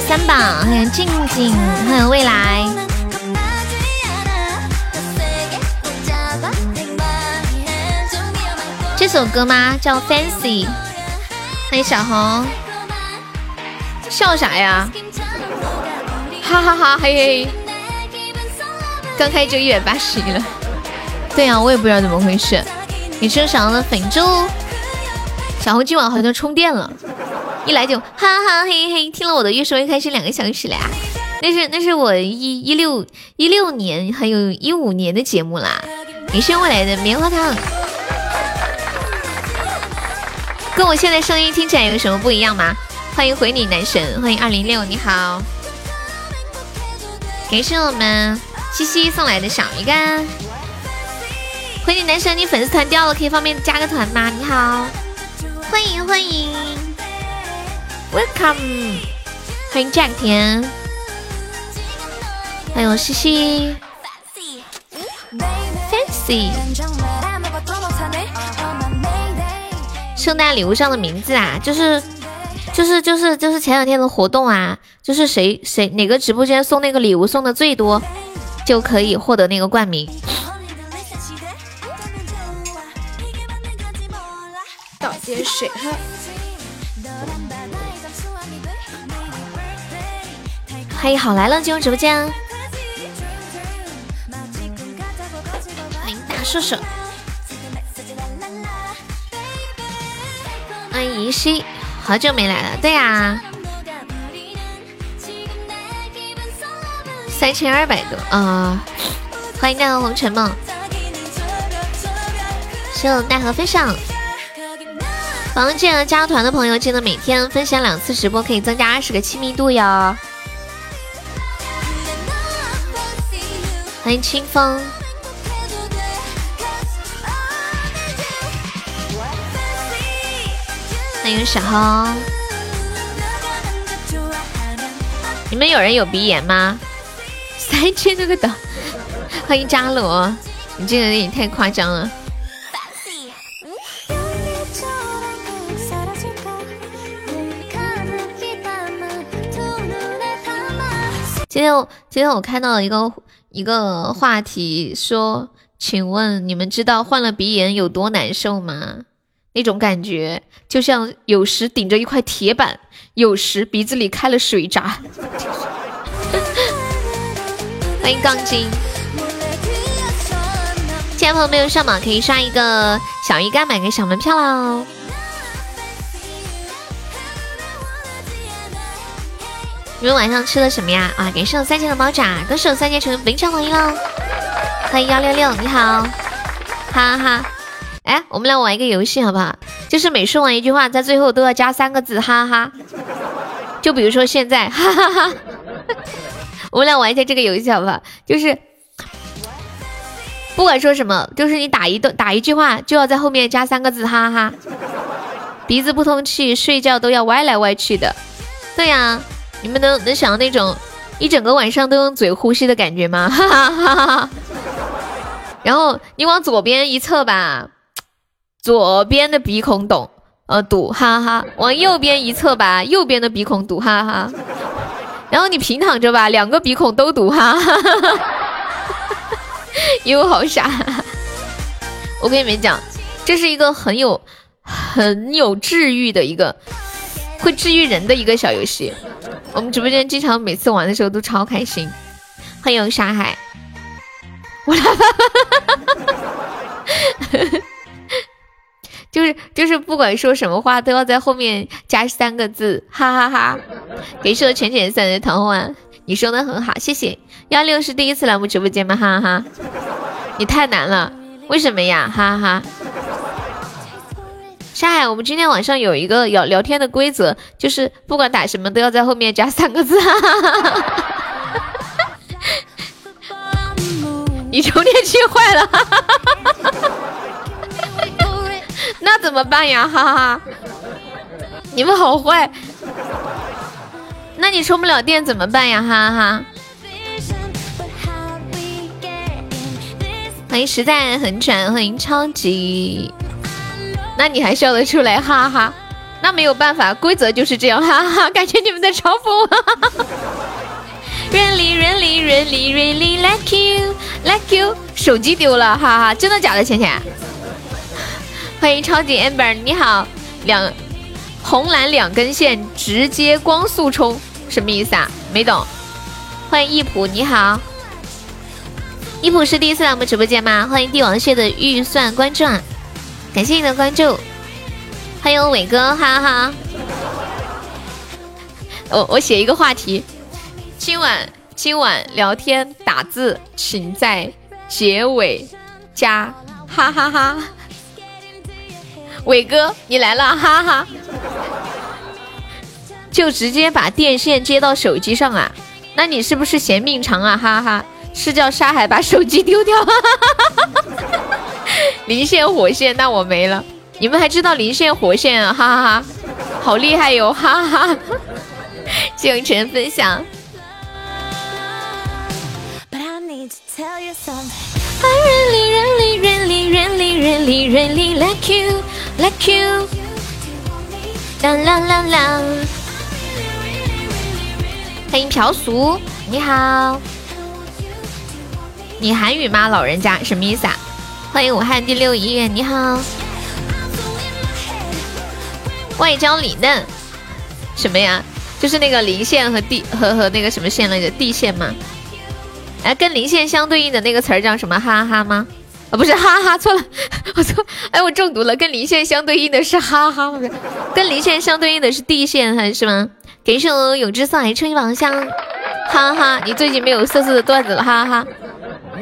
三宝，欢迎静静，欢迎未来。这首歌吗？叫 Fancy。欢迎小红。笑啥呀？哈哈哈嘿嘿。刚开就一百八十一了。对呀，我也不知道怎么回事。你吃了小红的粉猪。小红今晚好像充电了，一来就哈哈嘿嘿，听了我的越说越开心两个小时了呀。那是那是我一一六一六年还有一五年的节目啦。你是未来的棉花糖。跟我现在声音听起来有什么不一样吗？欢迎回你男神，欢迎二零六，你好，感谢我们西西送来的小鱼干。回你男神，你粉丝团掉了，可以方便加个团吗？你好，欢迎欢迎，Welcome，欢迎 Jack 田，欢迎西西，Fancy。圣诞礼物上的名字啊，就是就是就是就是前两天的活动啊，就是谁谁哪个直播间送那个礼物送的最多，就可以获得那个冠名。倒点水喝欢迎好来了进入直播间，欢迎大叔叔。欢迎怡熙，好久没来了。对呀，三千二百多啊！欢迎奈何红尘梦，谢谢奈何分享。房间加团的朋友，记得每天分享两次直播，可以增加二十个亲密度哟。欢迎清风。欢迎小红，你们有人有鼻炎吗？三千这个岛，欢迎扎罗，你这个人也太夸张了。今天我今天我看到了一个一个话题，说，请问你们知道患了鼻炎有多难受吗？那种感觉就像有时顶着一块铁板，有时鼻子里开了水闸。欢迎钢筋，亲爱的朋友们上榜可以刷一个小鱼干，买个小门票喽。你们晚上吃的什么呀？啊，感谢我三千的猫爪，恭喜我三千成为本场榜一喽。欢迎幺六六，你好，哈哈。哎，我们来玩一个游戏好不好？就是每说完一句话，在最后都要加三个字，哈哈。就比如说现在，哈哈哈。我们来玩一下这个游戏好不好？就是不管说什么，就是你打一段打一句话，就要在后面加三个字，哈哈。鼻子不通气，睡觉都要歪来歪去的。对呀，你们能能想到那种一整个晚上都用嘴呼吸的感觉吗？哈哈哈哈。然后你往左边一侧吧。左边的鼻孔堵，呃堵，哈哈。往右边一侧吧，右边的鼻孔堵，哈哈。然后你平躺着吧，两个鼻孔都堵，哈哈。因为好傻。我跟你们讲，这是一个很有很有治愈的一个，会治愈人的一个小游戏。我们直播间经常每次玩的时候都超开心。欢迎沙海。我来。就是就是不管说什么话都要在后面加三个字，哈哈哈！给说浅浅散的桃花，你说的很好，谢谢。幺六是第一次来我们直播间吗？哈哈！你太难了，为什么呀？哈哈！沙海，我们今天晚上有一个聊聊天的规则，就是不管打什么都要在后面加三个字！你充电器坏了！那怎么办呀？哈哈，你们好坏。那你充不了电怎么办呀？哈哈。欢迎实在很转，欢迎超级。那你还笑得出来？哈哈。那没有办法，规则就是这样，哈哈，感觉你们在嘲讽我。Really, really, really, really like you, like you。手机丢了，哈哈，真的假的？浅浅，欢迎超级 amber，你好，两红蓝两根线直接光速冲，什么意思啊？没懂。欢迎易普，你好，易普是第一次来我们直播间吗？欢迎帝王蟹的预算关注，啊，感谢你的关注。欢迎伟哥，哈哈。我我写一个话题，今晚今晚聊天打字，请在结尾加哈哈哈。伟哥，你来了，哈哈。就直接把电线接到手机上啊？那你是不是嫌命长啊？哈哈，是叫沙海把手机丢掉？哈哈哈哈哈哈 零线火线，那我没了。你们还知道零线火线啊？哈哈哈，好厉害哟！哈哈，谢永晨分享。欢迎朴俗，你好。你韩语吗，老人家？什么意思啊？欢迎武汉第六医院，你好。外焦里嫩，什么呀？就是那个零线和地和和那个什么线来着？地线吗？哎，跟零线相对应的那个词儿叫什么？哈哈吗？啊，不是哈哈，错了，我错。哎，我中毒了。跟零线相对应的是哈哈，不是？跟零线相对应的是地线，还是吗？给一首永志送来春一宝箱，哈哈，你最近没有色色的段子了，哈哈。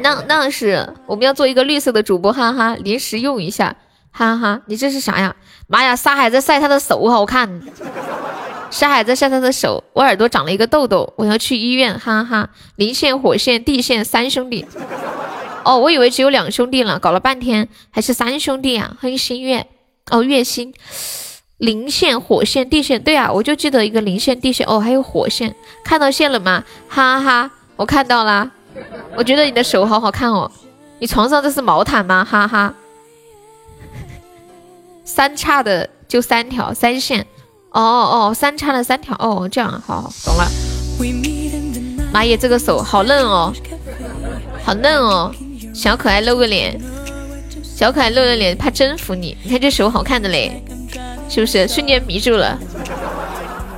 那那是我们要做一个绿色的主播，哈哈，临时用一下，哈哈。你这是啥呀？妈呀！沙海在晒他的手，好看。沙海在晒他的手，我耳朵长了一个痘痘，我要去医院，哈哈。零线、火线、地线三兄弟。哦，我以为只有两兄弟了，搞了半天还是三兄弟啊！欢迎新月，哦，月星。零线、火线、地线，对啊，我就记得一个零线、地线，哦，还有火线。看到线了吗？哈哈，我看到了。我觉得你的手好好看哦。你床上这是毛毯吗？哈哈。三叉的就三条三线，哦哦，三叉的三条，哦，这样，好，懂了。妈耶，这个手好嫩哦，好嫩哦，小可爱露个脸，小可爱露个脸，怕征服你。你看这手好看的嘞，是不是瞬间迷住了？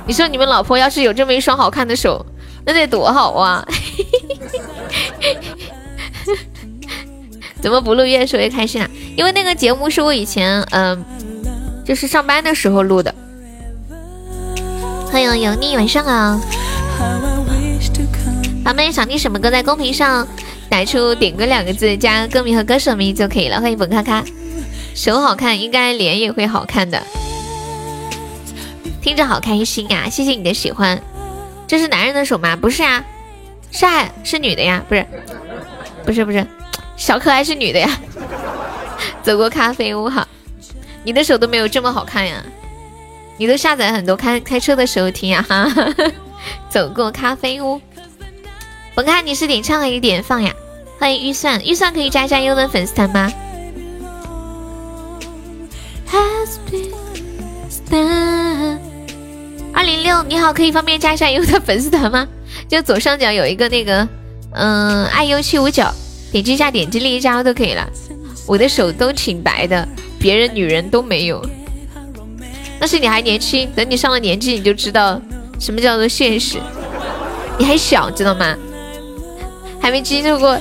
你说你们老婆要是有这么一双好看的手，那得多好啊！怎么不录越说越开心啊？因为那个节目是我以前嗯。就是上班的时候录的。欢迎油腻，晚上好。宝贝想听什么歌，在公屏上打出“点歌”两个字，加歌名和歌手名就可以了。欢迎本咔咔，手好看，应该脸也会好看的。听着好开心呀！谢谢你的喜欢。这是男人的手吗？不是啊，是是女的呀？不是，不是不是，小可爱是女的呀。走过咖啡屋哈。你的手都没有这么好看呀！你都下载很多开开车的时候听呀哈。走过咖啡屋，我看你是点唱还是点放呀？欢迎预算，预算可以加一下优的粉丝团吗？二零六你好，可以方便加一下优的粉丝团吗？就左上角有一个那个嗯爱优七五九，点击一下，点击另一加都可以了。我的手都挺白的。别人女人都没有，那是你还年轻，等你上了年纪，你就知道什么叫做现实。你还小，知道吗？还没经受过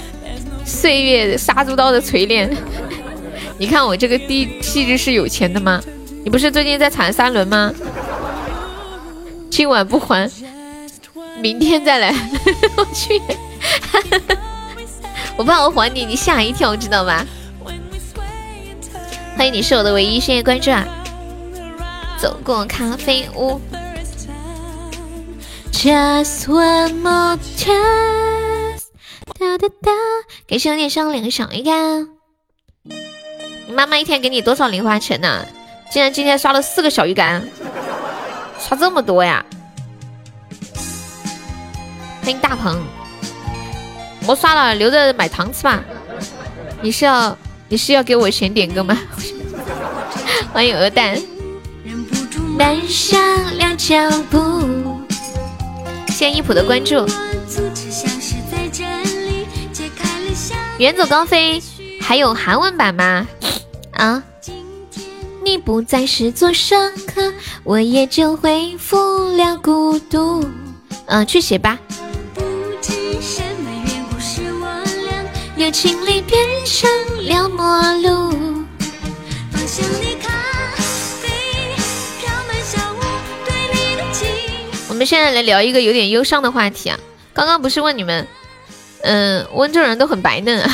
岁月杀猪刀的锤炼。你看我这个地气质是有钱的吗？你不是最近在产三轮吗？今晚不还，明天再来。我去，我怕我还你，你吓一跳，知道吧？欢迎你是我的唯一，谢谢关注啊！走过咖啡屋，Just one more chance，哒哒哒，感谢我脸上两个小鱼干。你妈妈一天给你多少零花钱呢？竟然今天刷了四个小鱼干，刷这么多呀！欢迎大鹏，我刷了，留着买糖吃吧。你是要？你是要给我钱点歌吗？欢迎鹅蛋。慢下了脚步。谢谢一普的关注。远走高飞，还有韩文版吗？啊？你不再是座上客，我也就恢复了孤独。嗯，去写吧。友情里变成了陌路。我们现在来聊一个有点忧伤的话题啊！刚刚不是问你们，嗯，温州人都很白嫩啊？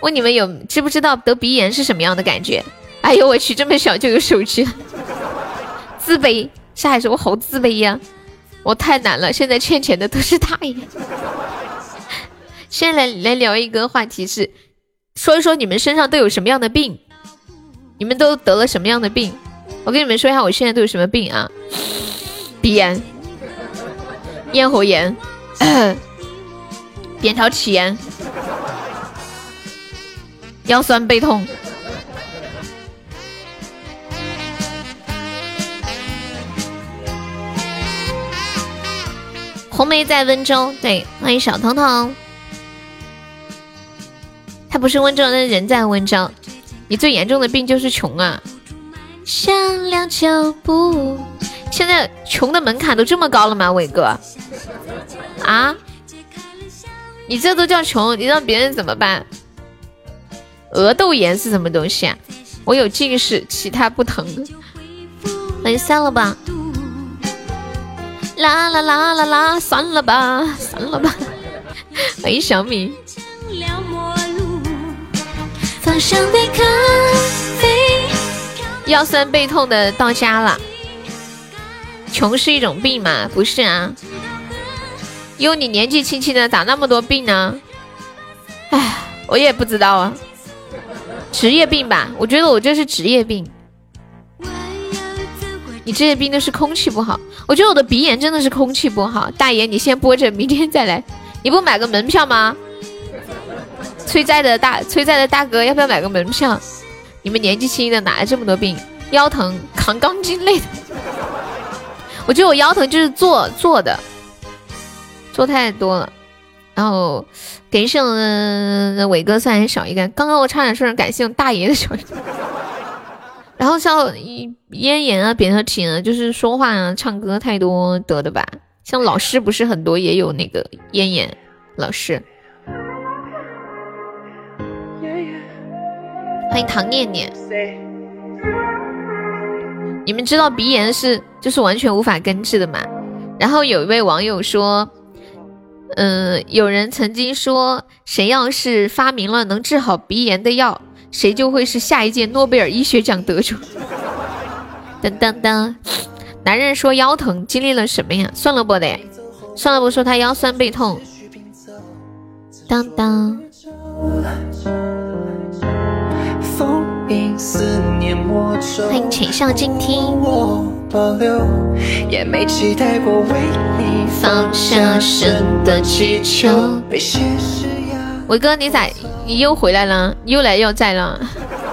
问你们有知不知道得鼻炎是什么样的感觉？哎呦我去，这么小就有手机，自卑。夏海说：“我好自卑呀，我太难了。现在欠钱的都是大爷。”现在来来聊一个话题是，说一说你们身上都有什么样的病？你们都得了什么样的病？我跟你们说一下，我现在都有什么病啊？鼻炎、咽喉炎、扁桃体炎、腰酸背痛。红梅在温州，对，欢迎小彤彤。他不是温州的人，在温州。你最严重的病就是穷啊！下了脚步。现在穷的门槛都这么高了吗，伟哥？啊？你这都叫穷？你让别人怎么办？额窦炎是什么东西啊？我有近视，其他不疼。那就算了吧。啦啦啦啦啦，算了吧，算了吧。欢迎小米。腰酸背痛的到家了。穷是一种病吗？不是啊。哟，你年纪轻轻的咋那么多病呢？唉，我也不知道啊。职业病吧？我觉得我这是职业病。你职业病都是空气不好。我觉得我的鼻炎真的是空气不好。大爷，你先播着，明天再来。你不买个门票吗？催债的大催债的大哥，要不要买个门票？你们年纪轻的哪来这么多病？腰疼扛钢筋累的。我觉得我腰疼就是坐坐的，坐太多了。然后给剩伟哥算少一个。刚刚我差点说成感谢大爷的小。然后像咽炎啊、扁桃体啊，就是说话啊、唱歌太多得的吧。像老师不是很多也有那个咽炎，老师。欢迎唐念念。你们知道鼻炎是就是完全无法根治的吗？然后有一位网友说，嗯，有人曾经说，谁要是发明了能治好鼻炎的药，谁就会是下一届诺贝尔医学奖得主。噔噔噔，男人说腰疼，经历了什么呀？算了不得，算了不说他腰酸背痛。当当。欢迎浅笑静听。伟哥，你咋？你又回来了？又来又在了。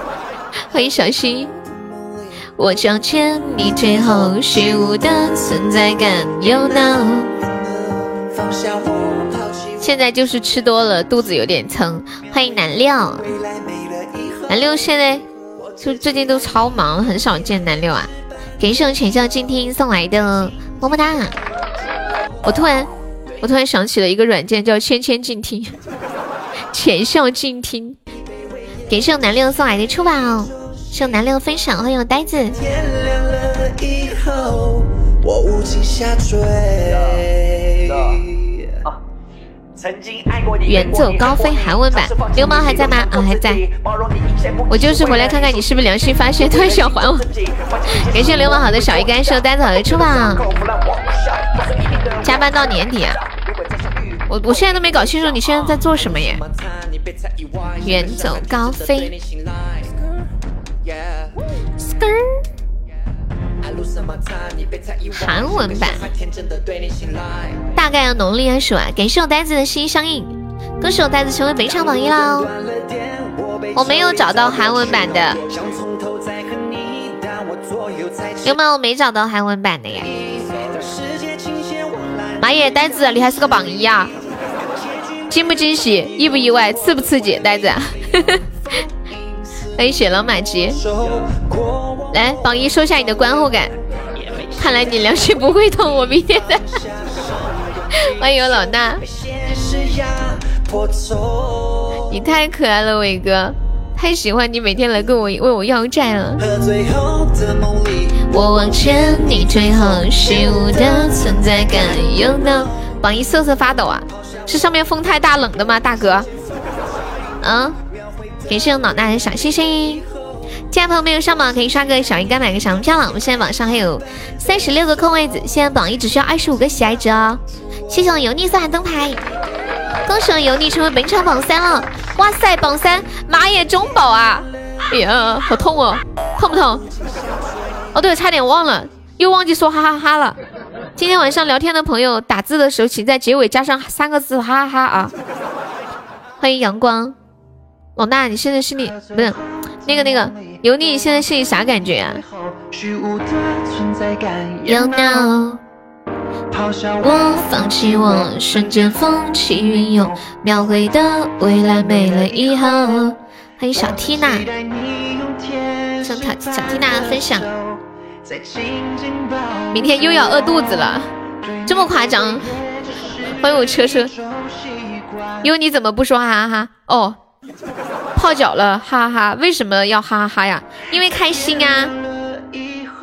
欢迎小新。我想欠你最后虚无的存在感。You know。现在就是吃多了，肚子有点撑。欢迎南六。南六现在。就最近都超忙，很少见南六啊！感谢我浅笑静听送来的么么哒。我突然，我突然想起了一个软件，叫千千静听，浅笑静听。感谢我南六送来的初宝，谢南六分享，欢迎我呆子。远走高飞韩文版，流氓还在吗？啊，还在。我就是回来看看你是不是良心发现，突然想还我。感谢流氓好的小鱼干，收单子好的出榜。加班到年底啊！我我现在都没搞清楚你现在在做什么耶。远走高飞。韩文版，大概要农历二十啊！感谢我呆子的心相印，恭喜我呆子成为本场榜一啦！我没有找到韩文版的，有没有没找到韩文版的呀？妈耶，呆子，你还是个榜一啊！惊不惊喜，意不意外，刺不刺激？呆子，欢迎雪狼马吉，来榜一说下你的观后感。看来你良心不会痛，我明天再。欢迎我老大，你太可爱了，伟哥，太喜欢你每天来跟我为我要债了。我往前你最后虚无的存在感，You know。榜一瑟瑟发抖啊，是上面风太大冷的吗，大哥？嗯，感谢我老大的小星星。进来朋友没有上榜可以刷个小鱼干买个小门票了。我们现在榜上还有三十六个空位子，现在榜一只需要二十五个喜爱值哦。谢谢我油腻送来灯牌，恭喜我油腻成为本场榜三了！哇塞，榜三，妈耶，中宝啊！哎呀，好痛哦，痛不痛？哦对，差点忘了，又忘记说哈哈哈了。今天晚上聊天的朋友打字的时候，请在结尾加上三个字哈哈哈啊！欢迎阳光，老大，你现在心里不是那个那个。油腻，现在心里啥感觉啊？You know，我放弃我，瞬间风起云涌，描绘的未来没了以后。欢迎小缇娜，向小小缇娜分享。明天又要饿肚子了，这么夸张？欢迎我车车，因为你怎么不说哈哈哈？哦。泡脚了，哈哈哈！为什么要哈哈哈呀？因为开心啊，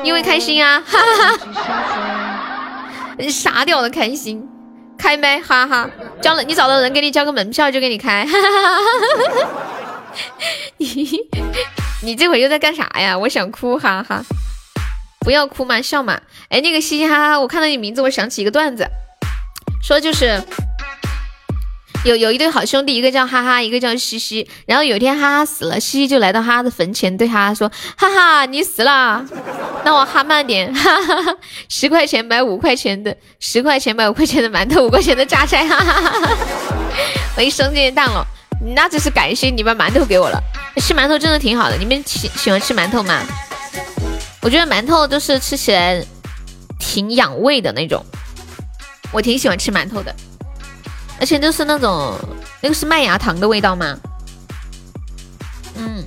因为开心啊，哈哈哈！傻屌的开心，开麦，哈哈！交了，你找到人给你交个门票就给你开，哈哈哈！你 你这会又在干啥呀？我想哭，哈哈！不要哭嘛，笑嘛！哎，那个嘻嘻哈哈，我看到你名字，我想起一个段子，说就是。有有一对好兄弟，一个叫哈哈，一个叫西西。然后有一天哈哈死了，西西就来到哈哈的坟前，对哈哈说：“哈哈，你死了，那我哈慢点，哈哈哈，十块钱买五块钱的，十块钱买五块钱的馒头，五块钱的榨菜，哈哈哈哈。我一生煎蛋了，那只是感谢你把馒头给我了。吃馒头真的挺好的，你们喜喜欢吃馒头吗？我觉得馒头就是吃起来挺养胃的那种，我挺喜欢吃馒头的。而且都是那种，那个是麦芽糖的味道吗？嗯，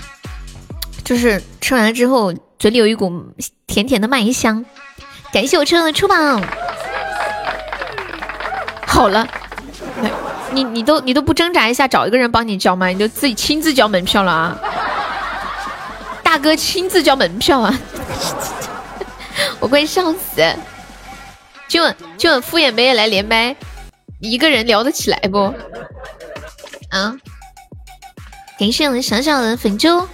就是吃完了之后嘴里有一股甜甜的麦香。感谢我车的出榜。好了，你你都你都不挣扎一下找一个人帮你交吗？你就自己亲自交门票了啊！大哥亲自交门票啊！我快笑死！今晚今晚敷衍呗来连麦。一个人聊得起来不？啊！感谢我们小小的粉猪。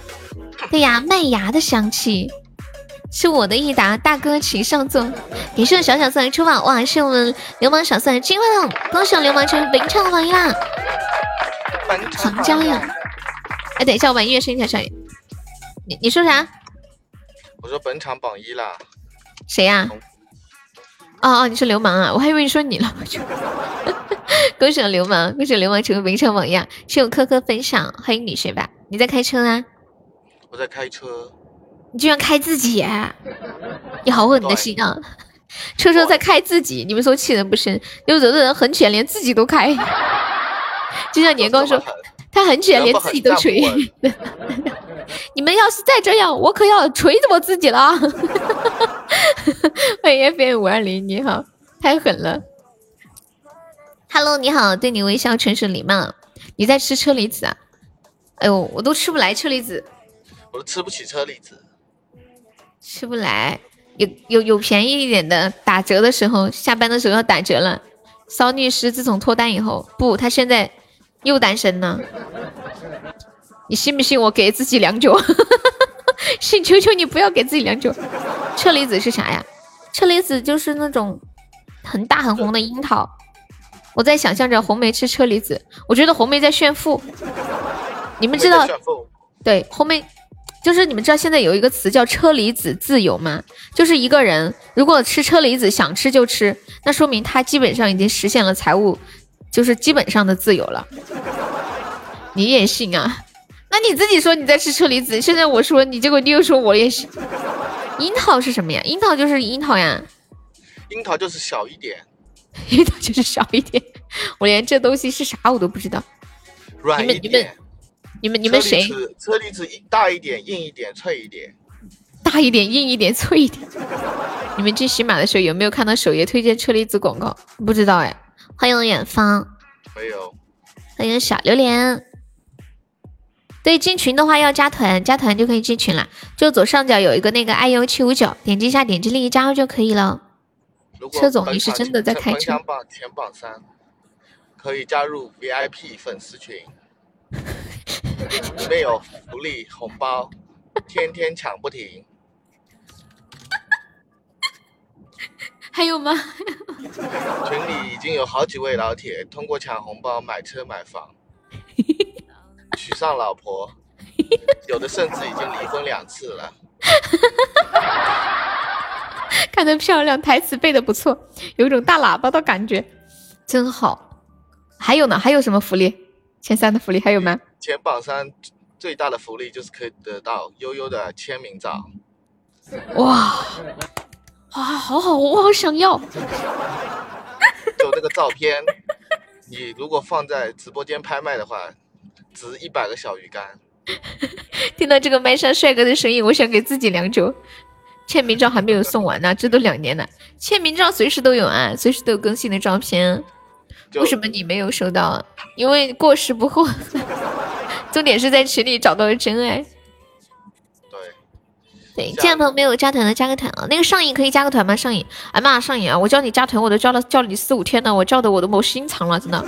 对呀，麦芽的香气是我的益达大哥请上座。感谢我小小送的出宝，哇！是我们流氓小送的金话筒，恭喜我流氓成为本场榜一啦！长江呀！哎，等一下，我把音乐声音调小一点。你你说啥？我说本场榜一啦。谁呀？哦哦，你是流氓啊！我还以为你说你了。恭喜流氓，恭喜流氓成为名场榜样。谢我科科分享，欢迎你学霸。你在开车啊？我在开车。你居然开自己？你好狠的心啊！车车在开自己，你们说气人不深？有的人很卷，连自己都开。就像年糕说，他很卷，连自己都锤。你们要是再这样，我可要锤死我自己了。欢迎 FM 五二零，你好，太狠了。Hello，你好，对你微笑，纯属礼貌。你在吃车厘子啊？哎呦，我都吃不来车厘子，我都吃不起车厘子，吃不来。有有有便宜一点的，打折的时候，下班的时候要打折了。骚律师自从脱单以后，不，他现在又单身呢。你信不信我给自己两酒？信，求求你不要给自己量酒。车厘子是啥呀？车厘子就是那种很大很红的樱桃。我在想象着红梅吃车厘子，我觉得红梅在炫富。你们知道？对，红梅就是你们知道现在有一个词叫车厘子自由吗？就是一个人如果吃车厘子想吃就吃，那说明他基本上已经实现了财务，就是基本上的自由了。你也信啊？那你自己说你在吃车厘子，现在我说你，结果你又说我也是。樱桃是什么呀？樱桃就是樱桃呀。樱桃就是小一点，樱桃就是小一点。我连这东西是啥我都不知道。软一点。你们你们谁？车厘子大一点，硬一点，脆一点。大一点，硬一点，脆一点。你们进喜马的时候有没有看到首页推荐车厘子广告？不知道哎。欢迎远方。没有。欢迎小榴莲。对，进群的话要加团，加团就可以进群了。就左上角有一个那个 iu 七五九，点击一下，点击立即加入就可以了。车总，你是真的在开车？前榜前榜三，可以加入 VIP 粉丝群，里面有福利红包，天天抢不停。还有吗？群里已经有好几位老铁通过抢红包买车买房，娶上老婆，有的甚至已经离婚两次了。看得漂亮，台词背的不错，有种大喇叭的感觉，真好。还有呢？还有什么福利？前三的福利还有吗？前榜三最大的福利就是可以得到悠悠的签名照。哇！哇，好好，我好想要。就那个照片，你如果放在直播间拍卖的话，值一百个小鱼干。听到这个麦上帅哥的声音，我想给自己两酒。签名照还没有送完呢，这都两年了。签名照随时都有啊，随时都有更新的照片。为什么你没有收到？因为过时不候。重点是在群里找到了真爱。对，见朋友没有加团的加个团啊！那个上瘾可以加个团吗？上瘾，哎妈，上瘾啊！我叫你加团，我都叫了叫了你四五天了，我叫的我都没心肠了，真的。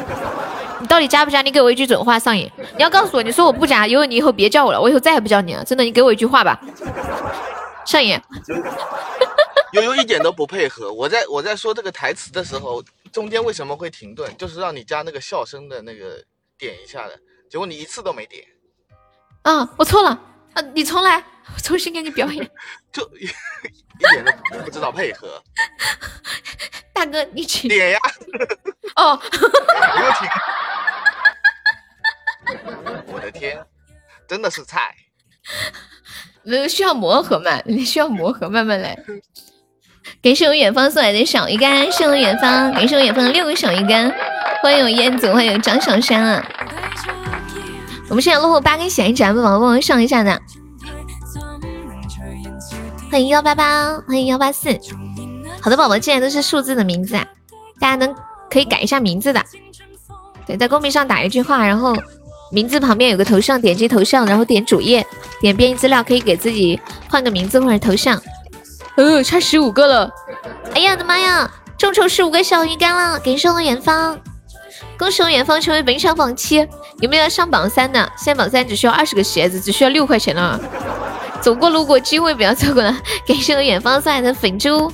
你到底加不加？你给我一句准话，上瘾！你要告诉我，你说我不加，因为你以后别叫我了，我以后再也不叫你了，真的，你给我一句话吧。上瘾。悠悠一点都不配合，我在我在说这个台词的时候，中间为什么会停顿？就是让你加那个笑声的那个点一下的，结果你一次都没点。啊，我错了啊，你重来。重新给你表演，就一点都不知道配合。大哥，你请点呀。哦。我的天，真的是菜。那需要磨合嘛？你需要磨合，慢慢来。感谢我远方送来的小鱼干，谢我远方，感谢我远方的六个小鱼干。欢迎我燕子，欢迎张小山啊。我们现在落后八根血，一爱不宝帮忙上一下的。欢迎幺八八，欢迎幺八四，好多宝宝进来都是数字的名字啊，大家能可以改一下名字的，对，在公屏上打一句话，然后名字旁边有个头像，点击头像，然后点主页，点编辑资料，可以给自己换个名字或者头像。呃，差十五个了，哎呀我的妈呀，众筹十五个小鱼干了，感谢我远方，恭喜我远方成为本场榜七，有没有要上榜三的？现在榜三只需要二十个鞋子，只需要六块钱了。走过路过，机会不要错过了。感谢我远方送来的粉猪。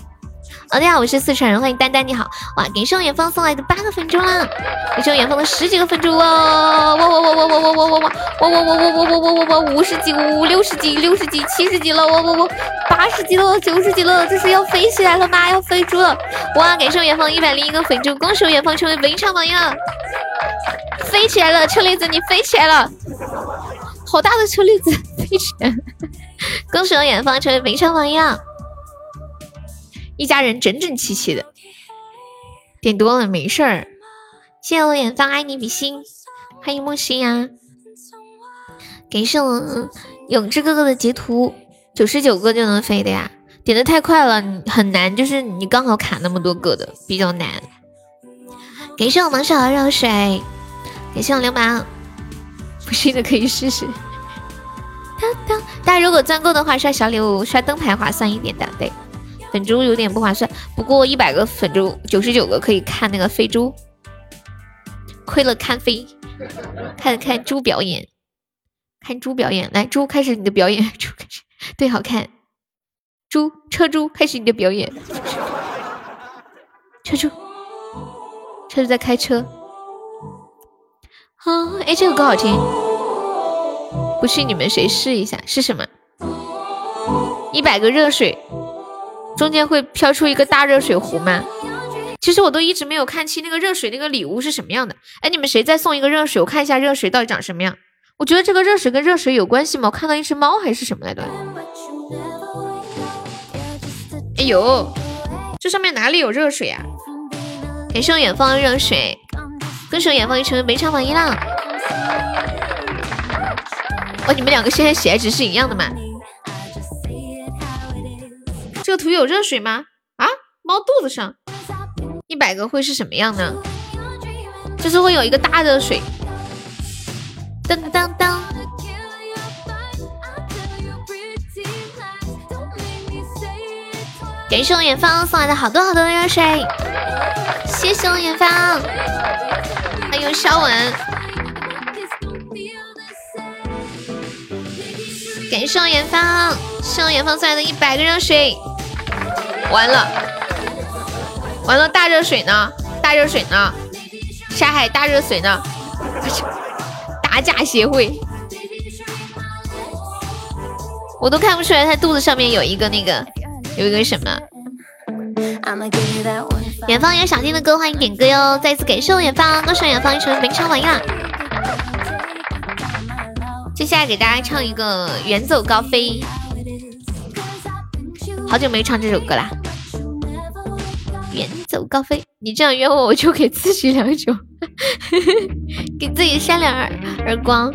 大家好，我是四川人，欢迎丹丹，你好。哇，感谢我远方送来的八个粉猪啦！感谢我远方的十几个粉猪哇哇哇哇哇哇哇哇哇哇哇哇哇哇哇哇哇哇五十几五六十几六十几七十几了哇哇哇八十几了九十几了，这是要飞起来了吗？要飞猪了！哇，感谢我远方一百零一个粉猪，恭喜我远方成为本场榜一了！飞起来了，车厘子你飞起来了！好大的车厘子飞起来！恭喜我远方成为本场榜一，一家人整整齐齐的。点多了没事儿，谢谢我远方爱你比心，欢迎莫西呀！感谢我永志哥哥的截图，九十九个就能飞的呀，点的太快了，很难，就是你刚好卡那么多个的，比较难。感谢我萌小的热水，感谢我流氓，不信的可以试试。大家如果钻够的话，刷小礼物、刷灯牌划算一点的。对，粉猪有点不划算，不过一百个粉猪，九十九个可以看那个飞猪，亏了看飞，看看猪表演，看猪表演。来，猪开始你的表演，猪开始，对，好看。猪车猪开始你的表演，车猪，车猪在开车。啊，哎，这个歌好听。不信你们谁试一下是什么？一百个热水，中间会飘出一个大热水壶吗？其实我都一直没有看清那个热水那个礼物是什么样的。哎，你们谁再送一个热水？我看一下热水到底长什么样。我觉得这个热水跟热水有关系吗？我看到一只猫还是什么来着？哎呦，这上面哪里有热水啊？感谢远方的热水，歌手远方一成为本场榜一啦！哦，你们两个现在血值是一样的吗？这个图有热水吗？啊，猫肚子上一百个会是什么样呢？就是会有一个大热水，当当当。感谢我远方送来的好多好多的热水，谢谢我远方，还有肖文，谢我远方，谢我远方送来的一百个热水，完了，完了，大热水呢？大热水呢？沙海大热水呢？打假协会，我都看不出来他肚子上面有一个那个。有一个什么？远方有想听的歌，欢迎点歌哟！再次感谢我远方，恭喜远方成为本场榜一啦！接下来给大家唱一个《远走高飞》，好久没唱这首歌啦！远走高飞，你这样约我，我就给自己两酒，给自己扇两耳耳光。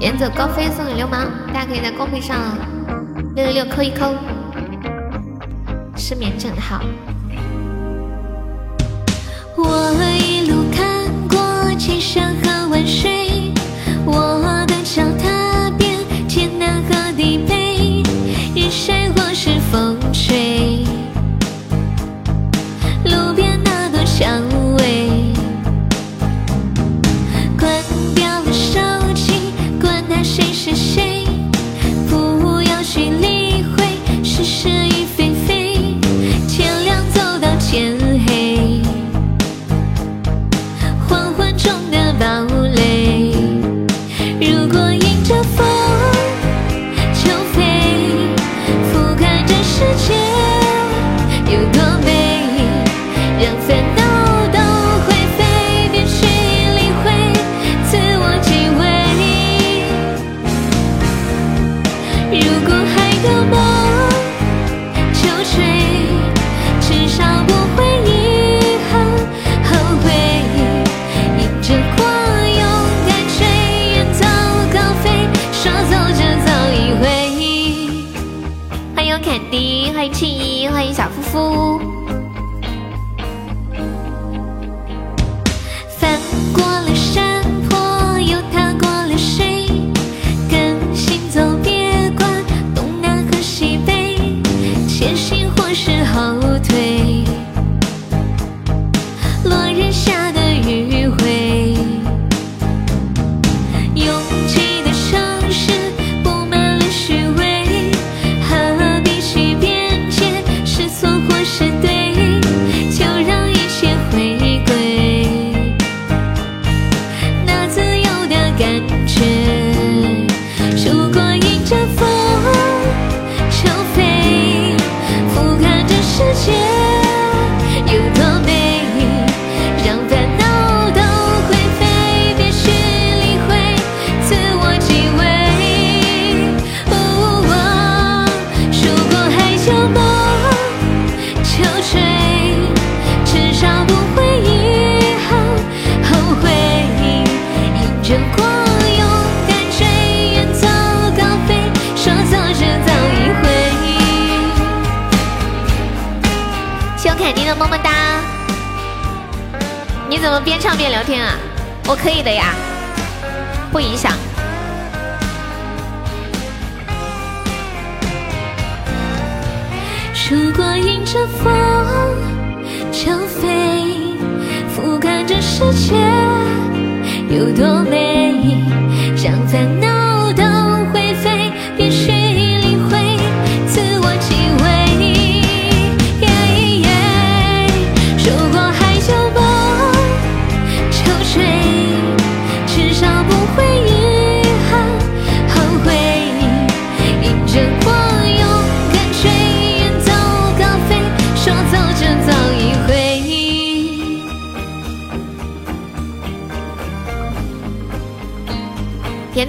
远走高飞送给流氓，大家可以在公屏上六六六扣一扣，失眠正好。我一路千山和万水，我的脚踏遍天南和地北，日晒或是风吹，路边那朵蔷薇。关掉了手机，管他谁是谁？不要去理会是是是后退。怎么边唱边聊天啊？我可以的呀，不影响。如果迎着风就飞，俯瞰这世界有多美，让烦恼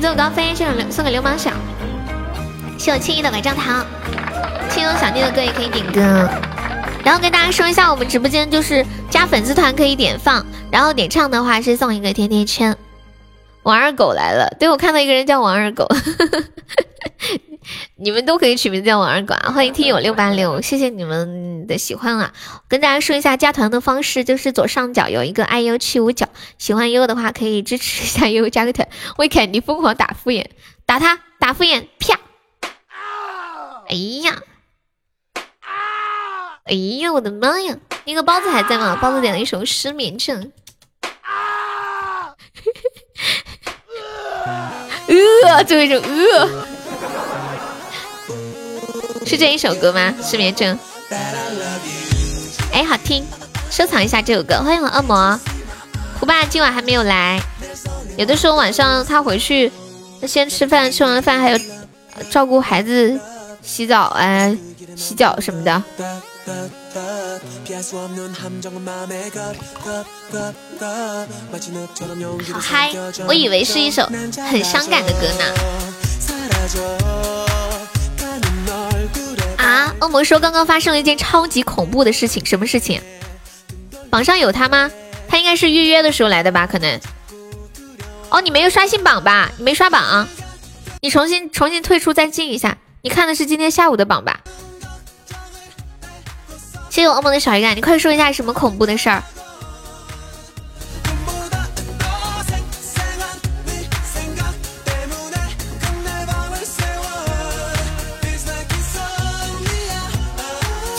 远走高飞，这种送给流氓小。谢我青衣的拐杖糖，青有想听的歌也可以点歌。然后跟大家说一下，我们直播间就是加粉丝团可以点放，然后点唱的话是送一个甜甜圈。王二狗来了，对我看到一个人叫王二狗，你们都可以取名字叫王二狗啊！欢迎听友六八六，谢谢你们的喜欢啊！跟大家说一下加团的方式，就是左上角有一个 i u 七五九，喜欢悠的话可以支持一下悠，加个团。为肯定疯狂打敷衍，打他打敷衍，啪！哎呀，哎呀，我的妈呀！那个包子还在吗？包子点了一首失眠症。呃，最后一首呃，是这一首歌吗？失眠症。哎，好听，收藏一下这首歌。欢迎我恶魔，胡爸今晚还没有来。有的时候晚上他回去，他先吃饭，吃完了饭还有照顾孩子、洗澡啊、洗脚什么的。好嗨！我以为是一首很伤感的歌呢。啊！恶魔说刚刚发生了一件超级恐怖的事情，什么事情？榜上有他吗？他应该是预约的时候来的吧？可能。哦，你没有刷新榜吧？你没刷榜？你重新重新退出再进一下。你看的是今天下午的榜吧？谢谢我恶魔的小鱼干，你快说一下什么恐怖的事儿？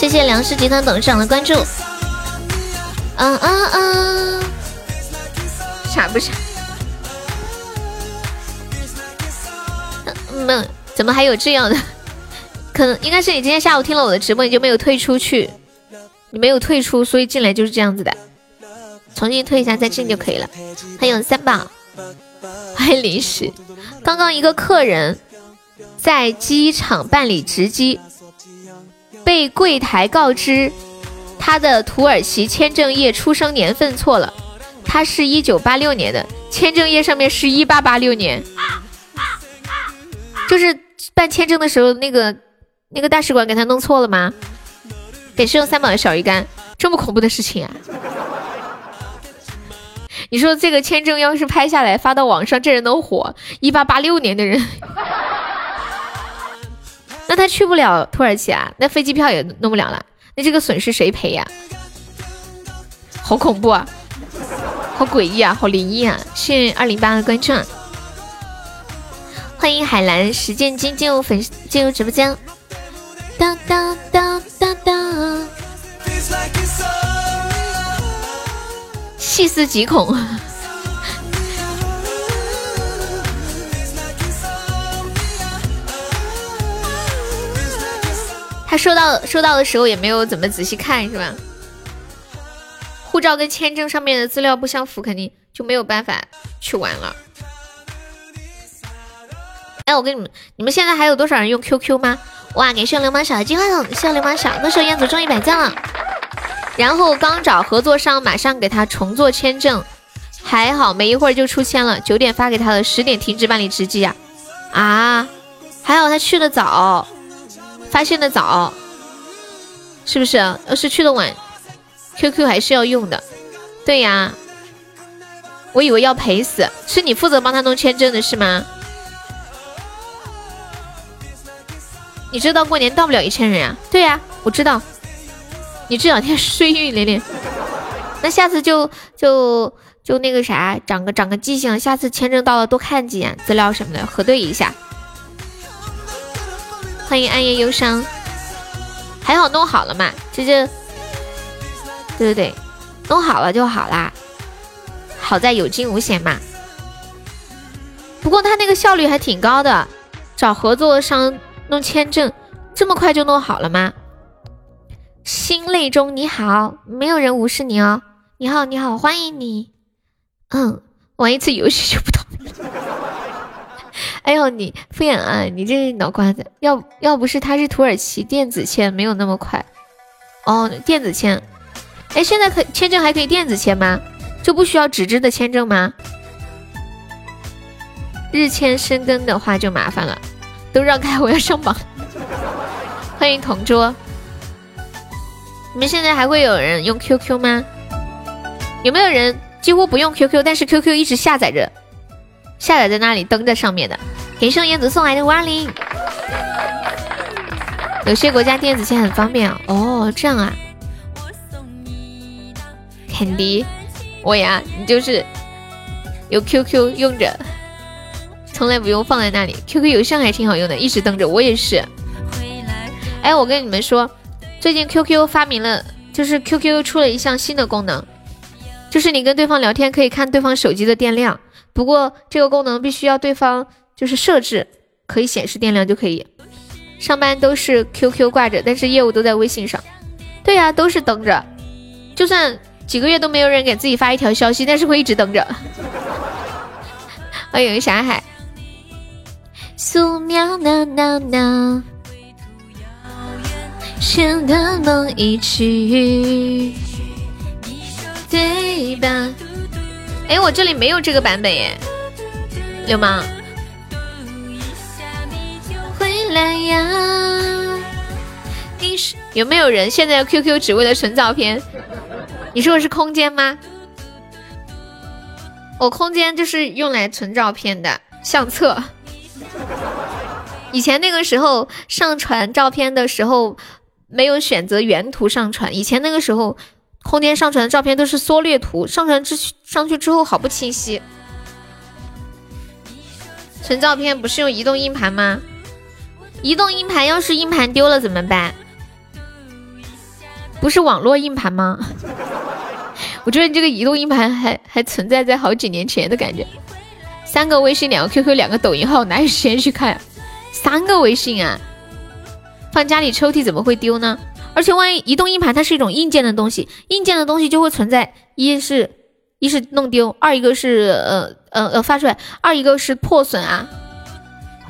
谢谢粮食集团董事长的关注。嗯嗯嗯，傻不傻？嗯，怎么还有这样的？可能应该是你今天下午听了我的直播，你就没有退出去。你没有退出，所以进来就是这样子的。重新退一下再进就可以了。还有三宝，欢迎零食。刚刚一个客人在机场办理值机，被柜台告知他的土耳其签证页出生年份错了，他是一九八六年的，签证页上面是一八八六年。就是办签证的时候，那个那个大使馆给他弄错了吗？得是用三宝的小鱼干，这么恐怖的事情啊！你说这个签证要是拍下来发到网上，这人能火？一八八六年的人，那他去不了土耳其啊，那飞机票也弄不了了，那这个损失谁赔呀？好恐怖啊！好诡异啊！好灵异啊！谢二零八的关注，欢迎海蓝实践金进入粉丝进入直播间。当当当当当，细思极恐。他收到收到的时候也没有怎么仔细看，是吧？护照跟签证上面的资料不相符，肯定就没有办法去玩了。哎，我跟你们，你们现在还有多少人用 QQ 吗？哇！感谢流氓小的金话筒，谢流氓小，恭喜彦祖中一百赞了。然后刚找合作商，马上给他重做签证，还好没一会儿就出签了。九点发给他的，十点停止办理值机呀。啊，还好他去的早，发现的早，是不是？要是去的晚，QQ 还是要用的。对呀，我以为要赔死，是你负责帮他弄签证的是吗？你知道过年到不了一千人呀？对呀，我知道。你这两天衰运连连，那下次就就就那个啥，长个长个记性，下次签证到了多看几眼资料什么的，核对一下。欢迎暗夜忧伤，还好弄好了嘛？这这对对对，弄好了就好啦。好在有惊无险嘛。不过他那个效率还挺高的，找合作商。弄签证这么快就弄好了吗？心泪中你好，没有人无视你哦。你好，你好，欢迎你。嗯，玩一次游戏就不。哎呦，你敷衍啊！你这脑瓜子，要要不是他是土耳其电子签，没有那么快。哦，电子签。哎，现在可签证还可以电子签吗？就不需要纸质的签证吗？日签深根的话就麻烦了。都让开，我要上榜。欢迎同桌。你们现在还会有人用 QQ 吗？有没有人几乎不用 QQ，但是 QQ 一直下载着，下载在那里登在上面的？给盛燕子送来的五二零。有些国家电子签很方便哦，这样啊。肯迪，我呀，你就是有 QQ 用着，从来不用放在那里。QQ 邮箱还挺好用的，一直登着。我也是。哎，我跟你们说，最近 QQ 发明了，就是 QQ 出了一项新的功能，就是你跟对方聊天可以看对方手机的电量。不过这个功能必须要对方就是设置可以显示电量就可以。上班都是 QQ 挂着，但是业务都在微信上。对呀，都是登着，就算几个月都没有人给自己发一条消息，但是会一直登着。欢迎傻海，素描呐呐呐。想的梦一曲，对吧？哎，我这里没有这个版本耶，流氓。回来呀！你是有没有人现在 QQ 只为了存照片？你说的是空间吗？我空间就是用来存照片的相册。以前那个时候上传照片的时候。没有选择原图上传，以前那个时候，空间上传的照片都是缩略图，上传之上去之后好不清晰。存照片不是用移动硬盘吗？移动硬盘要是硬盘丢了怎么办？不是网络硬盘吗？我觉得你这个移动硬盘还还存在在好几年前的感觉。三个微信，两个 QQ，两个抖音号，哪有时间去看？三个微信啊！放家里抽屉怎么会丢呢？而且万一移动硬盘它是一种硬件的东西，硬件的东西就会存在一是一是弄丢，二一个是呃呃呃发出来，二一个是破损啊，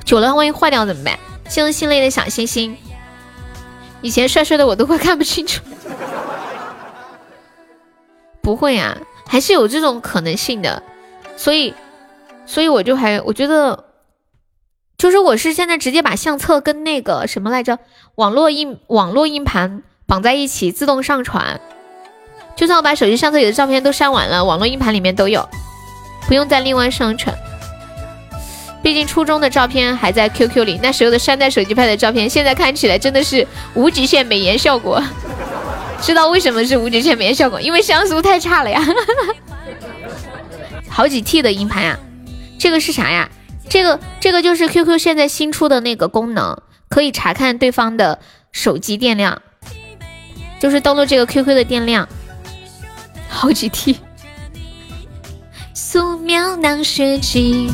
久了万一坏掉怎么办？谢谢心累的小星星，以前帅帅的我都快看不清楚，不会啊，还是有这种可能性的，所以所以我就还我觉得。就是我是现在直接把相册跟那个什么来着，网络硬网络硬盘绑在一起，自动上传。就算我把手机相册里的照片都删完了，网络硬盘里面都有，不用再另外上传。毕竟初中的照片还在 QQ 里，那时候的山寨手机拍的照片，现在看起来真的是无极限美颜效果。知道为什么是无极限美颜效果？因为像素太差了呀。好几 T 的硬盘呀，这个是啥呀？这个这个就是 QQ 现在新出的那个功能，可以查看对方的手机电量，就是登录这个 QQ 的电量，好几 T。素描当学记，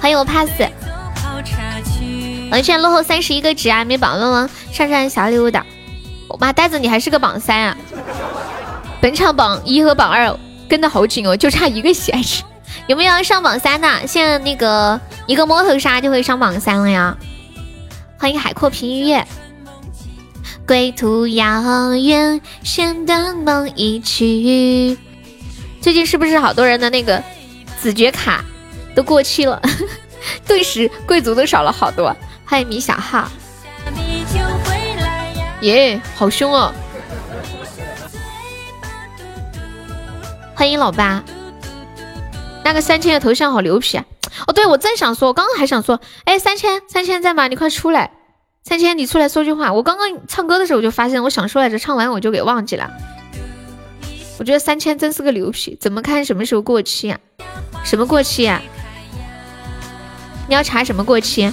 欢迎我 pass。我现在落后三十一个值啊，没榜了吗？上上小礼物的，我妈呆子你还是个榜三啊！本场榜一和榜二跟的好紧哦，就差一个喜爱值。有没有要上榜三的？现在那个一个摸头杀就会上榜三了呀！欢迎海阔凭鱼跃，归途遥远，弦断梦一曲。最近是不是好多人的那个子爵卡都过期了？顿时贵族都少了好多。欢迎米小号，耶，好凶哦！欢迎老八。那个三千的头像好牛皮啊！哦，对，我正想说，我刚刚还想说，哎，三千，三千在吗？你快出来，三千，你出来说句话。我刚刚唱歌的时候我就发现，我想说来着，唱完我就给忘记了。我觉得三千真是个牛皮，怎么看什么时候过期呀？什么过期呀？你要查什么过期？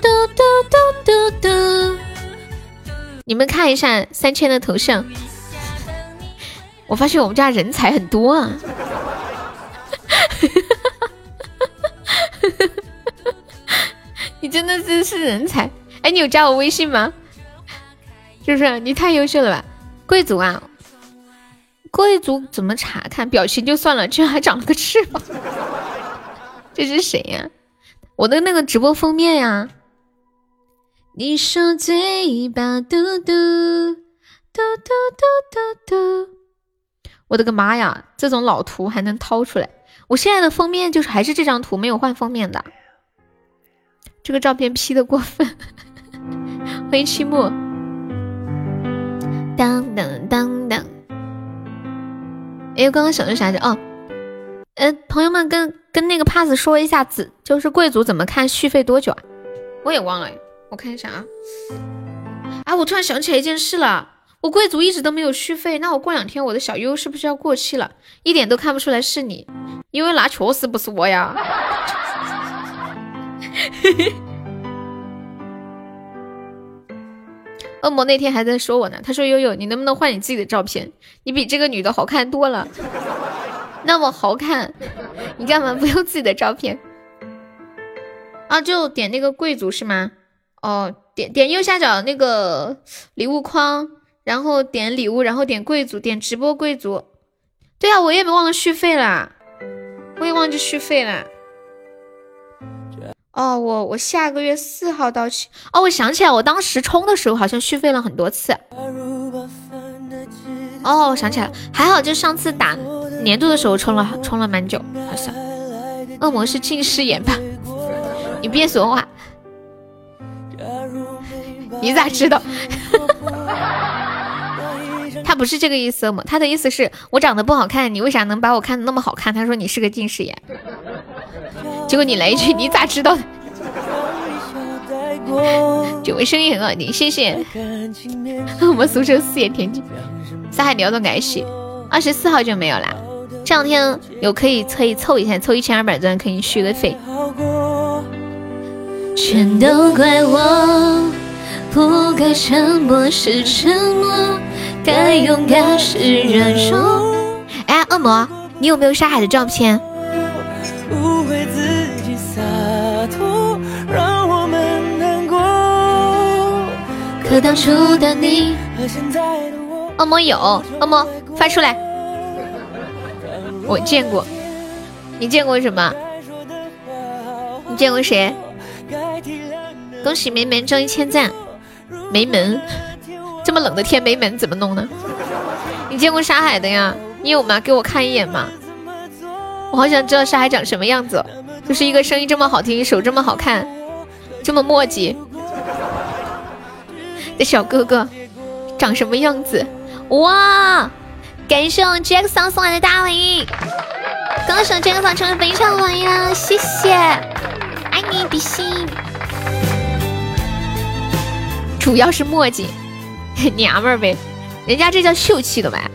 嘟嘟嘟嘟嘟！你们看一下三千的头像。我发现我们家人才很多啊！你真的是是人才！哎，你有加我微信吗？是不是？你太优秀了吧！贵族啊，贵族怎么查看表情就算了，居然还长了个翅膀！这是谁呀？我的那个直播封面呀！你说嘴巴嘟嘟嘟嘟嘟嘟嘟。我的个妈呀，这种老图还能掏出来？我现在的封面就是还是这张图，没有换封面的。这个照片 P 的过分。欢迎期末。当当当当。哎，刚刚想说啥着？哦，呃，朋友们跟跟那个 pass 说一下子，就是贵族怎么看续费多久啊？我也忘了，我看一下啊。啊，我突然想起来一件事了，我贵族一直都没有续费，那我过两天我的小优是不是要过期了？一点都看不出来是你，因为那确实不是我呀。恶魔那天还在说我呢，他说悠悠，你能不能换你自己的照片？你比这个女的好看多了，那么好看，你干嘛不用自己的照片？啊，就点那个贵族是吗？哦，点点右下角那个礼物框，然后点礼物，然后点贵族，点直播贵族。对啊，我也没忘了续费了，我也忘记续费了。哦，我我下个月四号到期。哦，我想起来，我当时充的时候好像续费了很多次。哦，我想起来了，还好就上次打年度的时候充了充了蛮久，好像。恶魔是近视眼吧？你别说话，你咋知道？他不是这个意思吗？他的意思是我长得不好看，你为啥能把我看的那么好看？他说你是个近视眼。结果你来一句，你咋知道的？九位声音很好听，谢谢。我们俗称四眼田鸡。上海聊的爱喜，二十四号就没有啦。这两天有可以可以凑一下，凑一千二百钻可以续个费。全都怪我，不该沉默是沉默，该勇敢是软弱。哎，恶魔，你有没有沙海的照片？可当初的你恶魔有恶魔发出来，我见过，你见过什么？你见过谁？恭喜梅门中一千赞，梅门，这么冷的天没门怎么弄呢？你见过沙海的呀？你有吗？给我看一眼嘛，我好想知道沙海长什么样子，就是一个声音这么好听，手这么好看，这么墨迹。的小哥哥长什么样子？哇！感谢我 Jackson 送来的大礼，恭喜 Jackson 成为非常榜呀！谢谢，爱你比心。主要是墨迹，娘们儿呗，人家这叫秀气的呗。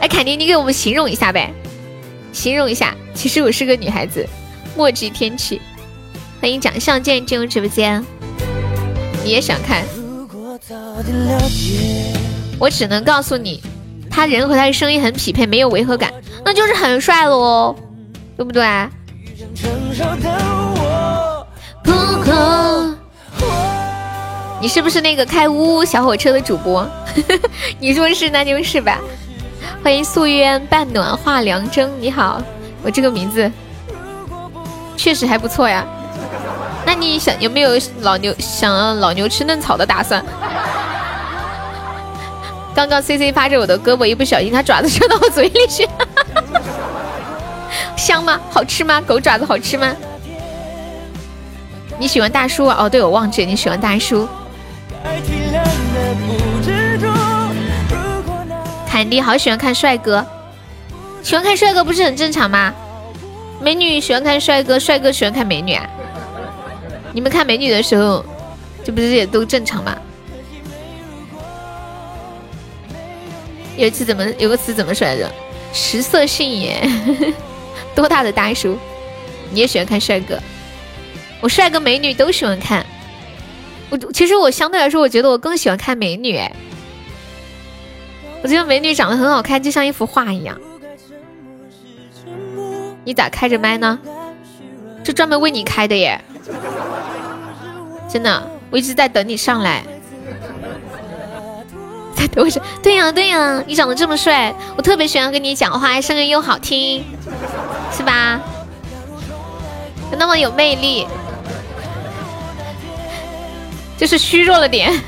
哎，凯迪，你给我们形容一下呗，形容一下。其实我是个女孩子，墨迹天气。欢迎长相剑进入直播间，你也想看？我只能告诉你，他人和他的声音很匹配，没有违和感，那就是很帅喽，对不对？不过，你是不是那个开呜呜小火车的主播？你说是那就是吧。欢迎素渊半暖化凉蒸，你好，我这个名字确实还不错呀。那你想有没有老牛想老牛吃嫩草的打算？刚刚 C C 扒着我的胳膊，一不小心他爪子伸到我嘴里去，香吗？好吃吗？狗爪子好吃吗？你喜欢大叔？哦，对，我忘记了，你喜欢大叔。坎迪好喜欢看帅哥，喜欢看帅哥不是很正常吗？美女喜欢看帅哥，帅哥喜欢看美女啊？你们看美女的时候，这不是也都正常吗？有一次怎么有个词怎么说来着？食色性也。多大的大叔？你也喜欢看帅哥？我帅哥美女都喜欢看。我其实我相对来说，我觉得我更喜欢看美女。哎，我觉得美女长得很好看，就像一幅画一样。你咋开着麦呢？这专门为你开的耶！真的，我一直在等你上来。我说对呀对呀，你长得这么帅，我特别喜欢跟你讲话，声音又好听，是吧？那么有魅力，就是虚弱了点。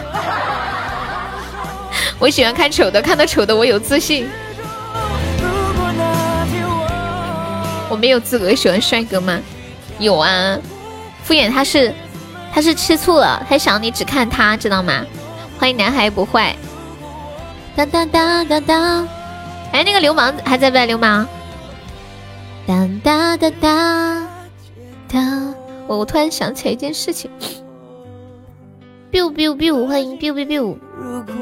我喜欢看丑的，看到丑的我有自信。我没有资格喜欢帅哥吗？有啊，敷衍他是他是吃醋了，他想你只看他，知道吗？欢迎男孩不坏。当当当当当，哎，那个流氓还在不在？流氓。当当当当当，我我突然想起来一件事情。Biu biu biu，欢迎 biu biu biu。如果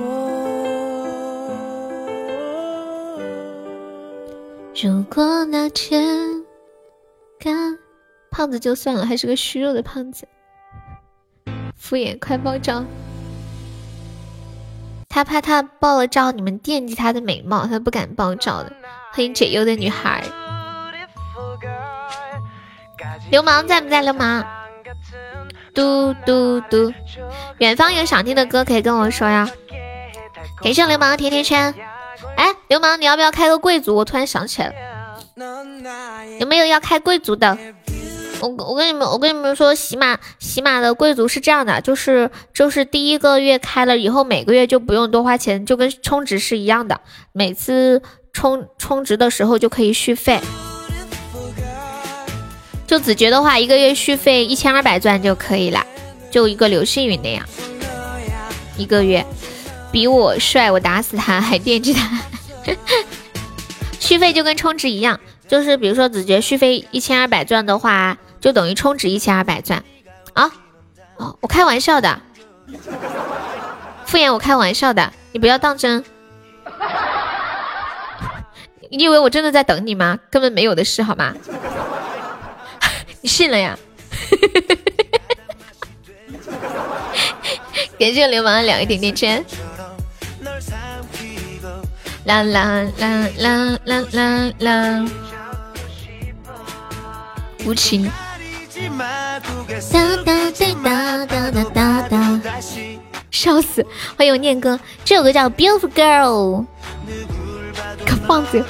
如果那天，干胖子就算了，还是个虚弱的胖子。敷衍，快爆照。他怕他爆了照，你们惦记他的美貌，他不敢爆照的。欢迎解忧的女孩。流氓在不在？流氓。嘟嘟嘟。远方有想听的歌可以跟我说呀。感谢流氓甜甜圈。哎，流氓，你要不要开个贵族？我突然想起来了，有没有要开贵族的？我我跟你们我跟你们说，喜马喜马的贵族是这样的，就是就是第一个月开了以后，每个月就不用多花钱，就跟充值是一样的，每次充充值的时候就可以续费。就子爵的话，一个月续费一千二百钻就可以了，就一个流星雨那样，一个月。比我帅，我打死他还惦记他。续费就跟充值一样，就是比如说子爵续费一千二百钻的话，就等于充值一千二百钻啊！哦，我开玩笑的，敷衍我开玩笑的，你不要当真。你以为我真的在等你吗？根本没有的事，好吗？信了呀？感谢流氓的两个甜甜圈。啦啦啦啦啦啦啦！无情。哒哒哒哒哒哒哒！笑死！欢迎我念哥，这首歌叫《Beautiful Girl》。可胖子，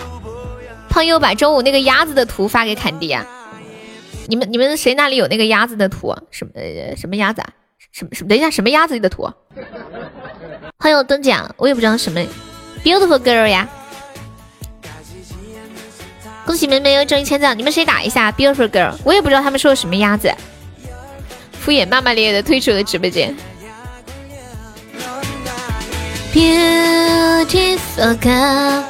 胖友把中午那个鸭子的图发给坎迪啊！你们你们谁那里有那个鸭子的图？什么什么鸭子啊？什么什么？等一下，什么鸭子的图？欢迎我墩奖，我也不知道什么。Beautiful girl 呀！恭喜妹妹又中一千赞，你们谁打一下 Beautiful girl？我也不知道他们说的什么鸭子。敷衍骂骂咧咧的退出了直播间。Beautiful girl，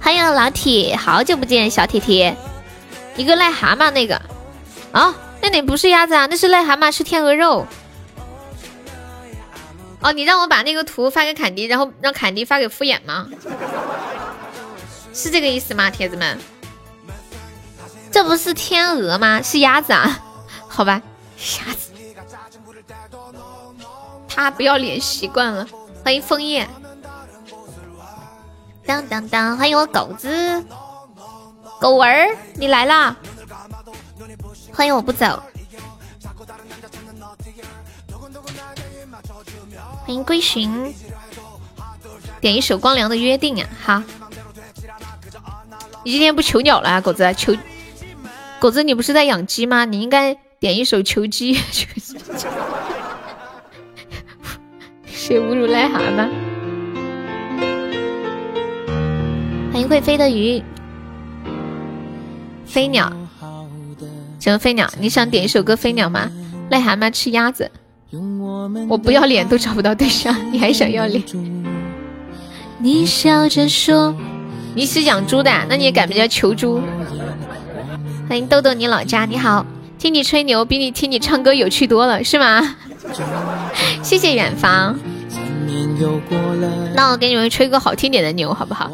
欢迎老铁，好久不见，小铁铁，一个癞蛤蟆那个啊，那你不是鸭子啊？那是癞蛤蟆，是天鹅肉。哦，你让我把那个图发给坎迪，然后让坎迪发给敷衍吗？是这个意思吗，铁子们？这不是天鹅吗？是鸭子啊？好吧，鸭子。他不要脸习惯了。欢迎枫叶。当当当，欢迎我狗子，狗儿，你来啦！欢迎我不走。欢迎归寻，点一首《光良的约定》啊！好，你今天不求鸟了啊，狗子？求狗子，你不是在养鸡吗？你应该点一首《求鸡》。谁侮辱癞蛤蟆？欢迎会飞的鱼，飞鸟，什么飞鸟？你想点一首歌《飞鸟》吗？癞蛤蟆吃鸭子。我不要脸都找不到对象，你还想要脸？你笑着说你是养猪的，那你也改名叫求猪。欢迎豆豆，你老家你好，听你吹牛比你听你唱歌有趣多了，是吗？谢谢远方。那我给你们吹个好听点的牛，好不好？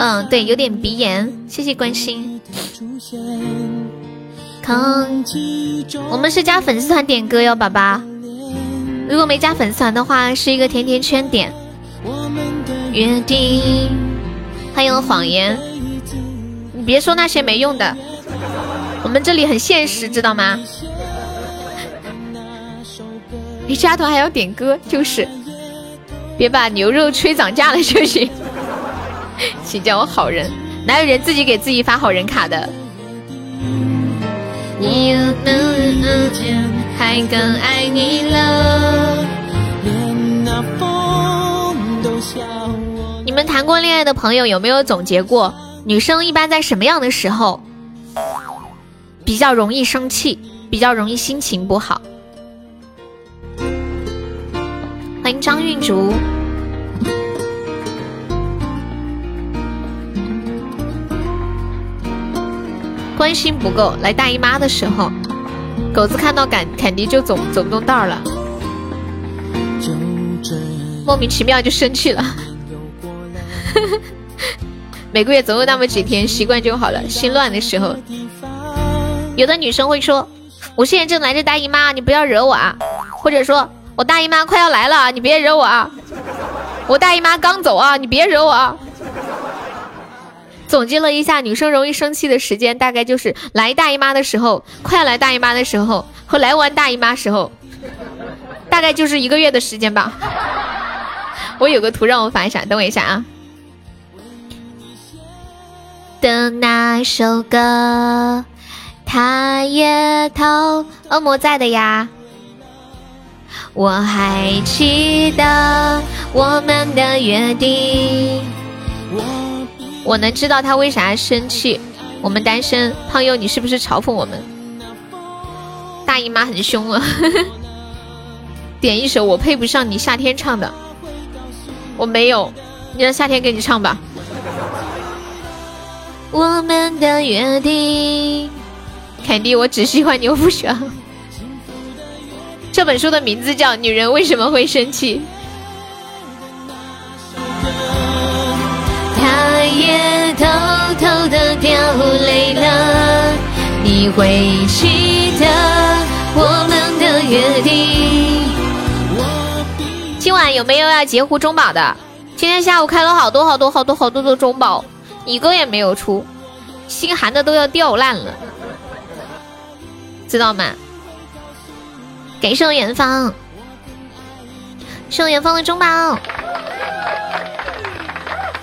嗯，对，有点鼻炎，谢谢关心。康我们是加粉丝团点歌哟，宝宝。如果没加粉丝团的话，是一个甜甜圈点。约定，欢迎谎言。你别说那些没用的，我们这里很现实，知道吗？你加团还要点歌，就是。别把牛肉吹涨价了就行。请叫我好人，哪有人自己给自己发好人卡的？你还更爱了。你们们谈过恋爱的朋友有没有总结过，女生一般在什么样的时候比较容易生气，比较容易心情不好？欢迎张韵竹。关心不够，来大姨妈的时候，狗子看到坎坎迪就走走不动道了，莫名其妙就生气了。每个月总有那么几天，习惯就好了。心乱的时候，有的女生会说：“我现在正来着大姨妈，你不要惹我啊。”或者说：“我大姨妈快要来了，你别惹我啊。”我大姨妈刚走啊，你别惹我啊。总结了一下，女生容易生气的时间大概就是来大姨妈的时候，快要来大姨妈的时候和来完大姨妈时候，大概就是一个月的时间吧。我有个图让我发一下，等我一下啊。的那首歌，他也偷。恶魔在的呀。我还记得我们的约定。我能知道他为啥生气。我们单身，胖友，你是不是嘲讽我们？大姨妈很凶啊！点一首我配不上你夏天唱的。我没有，你让夏天给你唱吧。我们的约定，肯定我只喜欢你，我不喜欢。这本书的名字叫《女人为什么会生气》。也偷偷的掉泪了，你会记得我们的约定。今晚有没有要截胡中宝的？今天下午开了好多好多好多好多的中宝，一个也没有出，心寒的都要掉烂了，知道吗？感谢我远方，谢我远方的中宝。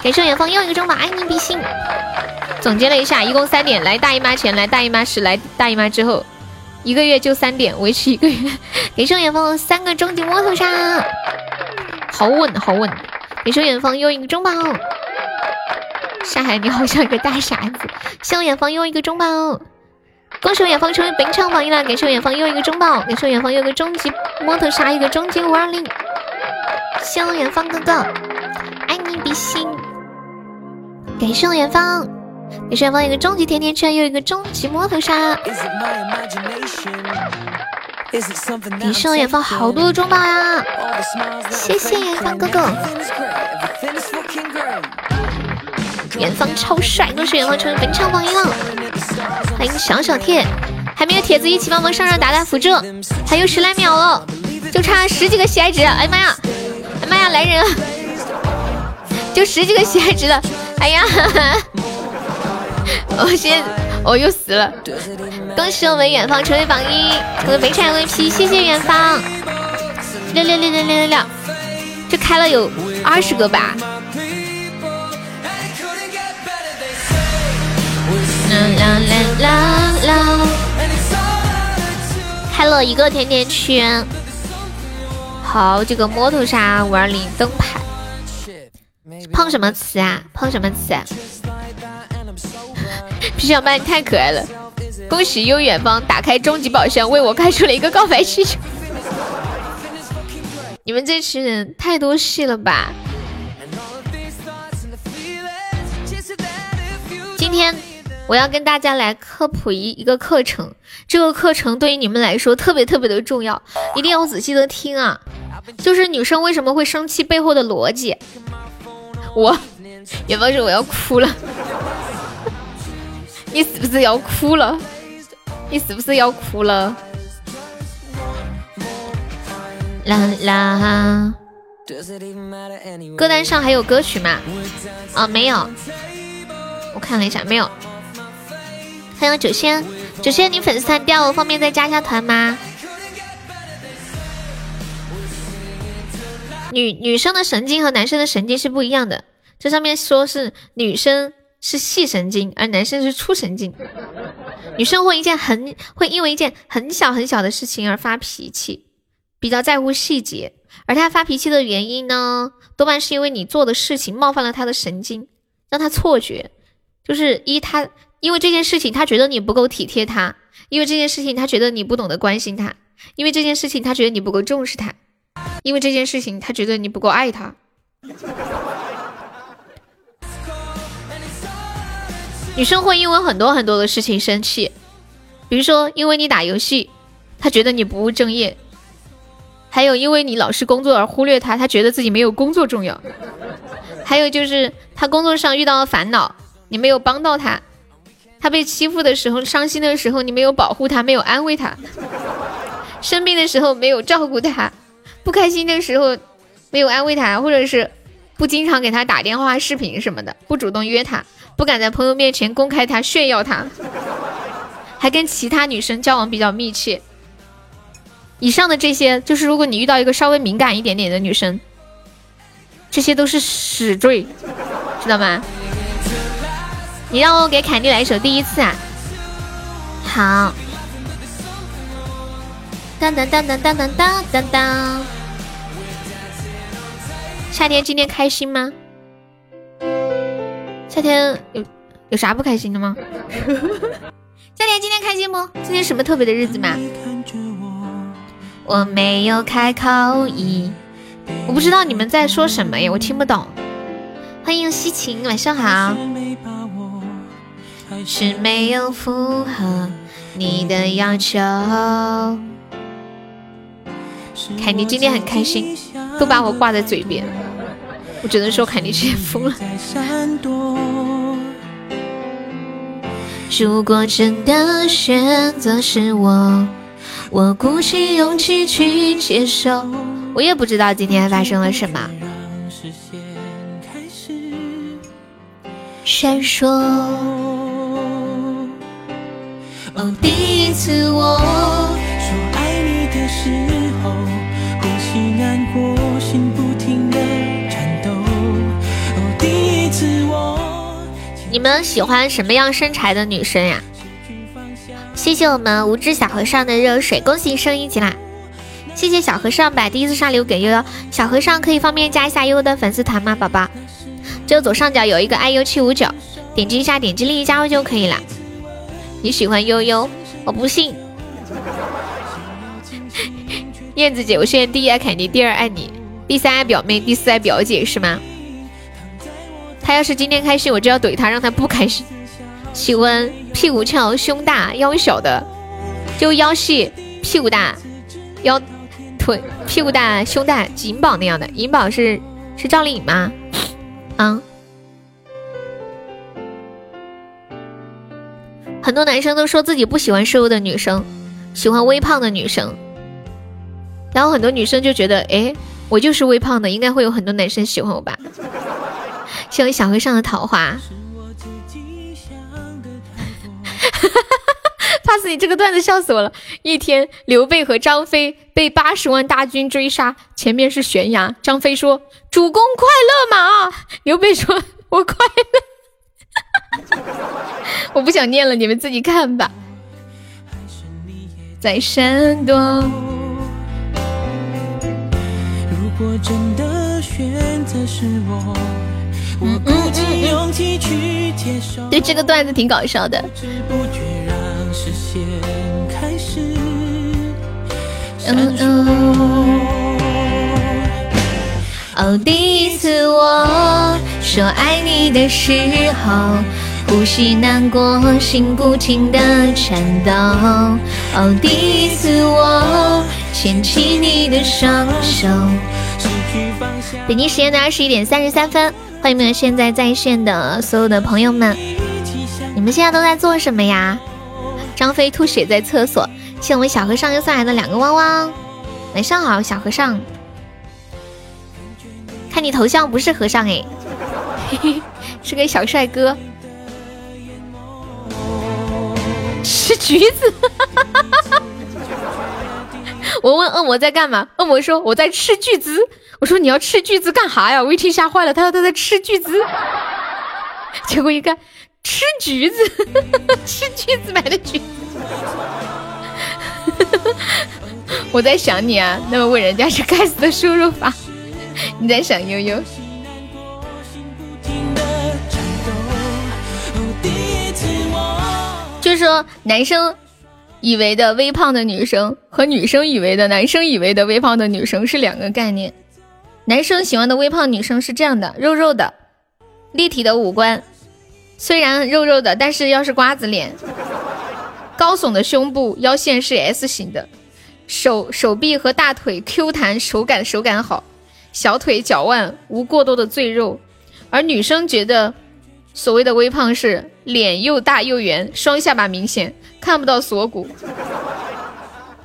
感谢远方又一个中宝，爱你比心。总结了一下，一共三点：来大姨妈前，来大姨妈时，来大姨妈之后，一个月就三点，维持一个月。感谢远方三个终极摩托杀，好稳好稳。感谢远方又一个中宝，沙海你好像一个大傻子。谢远方又一个中宝，恭喜我远方成为本场榜一了。感谢远方又一个中宝，感谢远方又一个终极摩托杀，一个终极五二零。谢我远方哥哥，爱你比心。感谢我远方，感谢远方一个终极甜甜圈，又一个终极摸头杀。感谢我远方好多的中宝呀！谢谢远方哥哥，远方超帅，恭喜远方成为本场榜一了。欢迎小小铁，还没有铁子一起帮忙上上打打辅助，还有十来秒了，就差十几个喜爱值。哎呀妈呀，哎妈呀，来人啊！就十几个喜爱值了。哎呀，我先我又死了！恭喜我们远方成为榜一，成为北产 VP，谢谢远方！六六六六六六六，这开了有二十个吧？啦啦啦啦！开了一个甜甜圈，好这个摩托沙五二零灯牌。碰什么瓷啊？碰什么瓷？皮小曼你太可爱了！恭喜悠远方打开终极宝箱，为我开出了一个告白气球。你们这群人太多戏了吧？今天我要跟大家来科普一一个课程，这个课程对于你们来说特别特别的重要，一定要仔细的听啊！就是女生为什么会生气背后的逻辑。我，远方说我要哭了，你是不是要哭了？你是不是要哭了？啦啦哈，歌单上还有歌曲吗？啊，没有，我看了一下，没有。欢迎九仙，九仙，你粉丝团掉了，方便再加一下团吗？女女生的神经和男生的神经是不一样的，这上面说是女生是细神经，而男生是粗神经。女生会一件很会因为一件很小很小的事情而发脾气，比较在乎细节，而他发脾气的原因呢，多半是因为你做的事情冒犯了他的神经，让他错觉。就是一他因为这件事情，他觉得你不够体贴他；因为这件事情，他觉得你不懂得关心他；因为这件事情，他觉得你不够重视他；因为这件事情，他觉得你不够爱他。女生会因为很多很多的事情生气，比如说因为你打游戏，她觉得你不务正业；还有因为你老是工作而忽略她，她觉得自己没有工作重要；还有就是她工作上遇到了烦恼，你没有帮到她；她被欺负的时候、伤心的时候，你没有保护她、没有安慰她；生病的时候没有照顾她；不开心的时候没有安慰她，或者是不经常给她打电话、视频什么的，不主动约她。不敢在朋友面前公开他炫耀他，还跟其他女生交往比较密切。以上的这些，就是如果你遇到一个稍微敏感一点点的女生，这些都是死罪，知道吗？你让我给凯蒂来一首《第一次》啊？好。当当当当当当当当当。夏天今天开心吗？夏天有有啥不开心的吗？夏天今天开心不？今天什么特别的日子吗？我没有开口音，我不知道你们在说什么呀，我听不懂。欢迎西晴，晚上好。是没有符合你的要求。凯妮今天很开心，都把我挂在嘴边。我只能说肯定是疯了。如果真的选择是我，我鼓起勇气去接受。我也不知道今天发生了什么。闪烁。哦，第一次我你们喜欢什么样身材的女生呀？谢谢我们无知小和尚的热水，恭喜升一级啦！谢谢小和尚把第一次上礼物给悠悠，小和尚可以方便加一下悠悠的粉丝团吗？宝宝，就左上角有一个 iu 七五九，点击一下，点击立即加入就可以了。你喜欢悠悠？我不信。燕子姐，我现在第一爱凯妮，第二爱你，第三爱表妹，第四爱表姐，是吗？他要是今天开心，我就要怼他，让他不开心。喜欢屁股翘、胸大、腰小的，就腰细、屁股大、腰腿、屁股大、胸大，银宝那样的。银宝是是赵丽颖吗？啊，很多男生都说自己不喜欢瘦的女生，喜欢微胖的女生。然后很多女生就觉得，哎，我就是微胖的，应该会有很多男生喜欢我吧。谢我小和尚的桃花，怕死你这个段子笑死我了。一天，刘备和张飞被八十万大军追杀，前面是悬崖。张飞说：“主公快乐吗？”刘备说：“我快乐。”我不想念了，你们自己看吧。在山东。如果真的选择是我。嗯嗯嗯，对这个段子挺搞笑的。嗯嗯。哦，第一次我说爱你的时候，呼吸难过，心不停的颤抖。哦，第一次我牵起你的双手。北京时间的二十一点三十三分。欢迎现在在线的所有的朋友们，你们现在都在做什么呀？张飞吐血在厕所，谢我们小和尚又送来的两个汪汪。晚上好，小和尚。看你头像不是和尚哎，嘿嘿，是个小帅哥。吃橘子。我问恶魔在干嘛，恶魔说我在吃巨资。我说你要吃巨资干哈呀？我一听吓坏了，他说他在吃巨资，结果一看吃橘子，吃橘子买的橘子。我在想你啊，那么问人家是该死的输入法。你在想悠悠？就是说，男生以为的微胖的女生和女生以为的男生以为的微胖的女生是两个概念。男生喜欢的微胖女生是这样的：肉肉的，立体的五官，虽然肉肉的，但是要是瓜子脸，高耸的胸部，腰线是 S 型的。手手臂和大腿 Q 弹，手感手感好，小腿脚腕无过多的赘肉，而女生觉得所谓的微胖是脸又大又圆，双下巴明显看不到锁骨，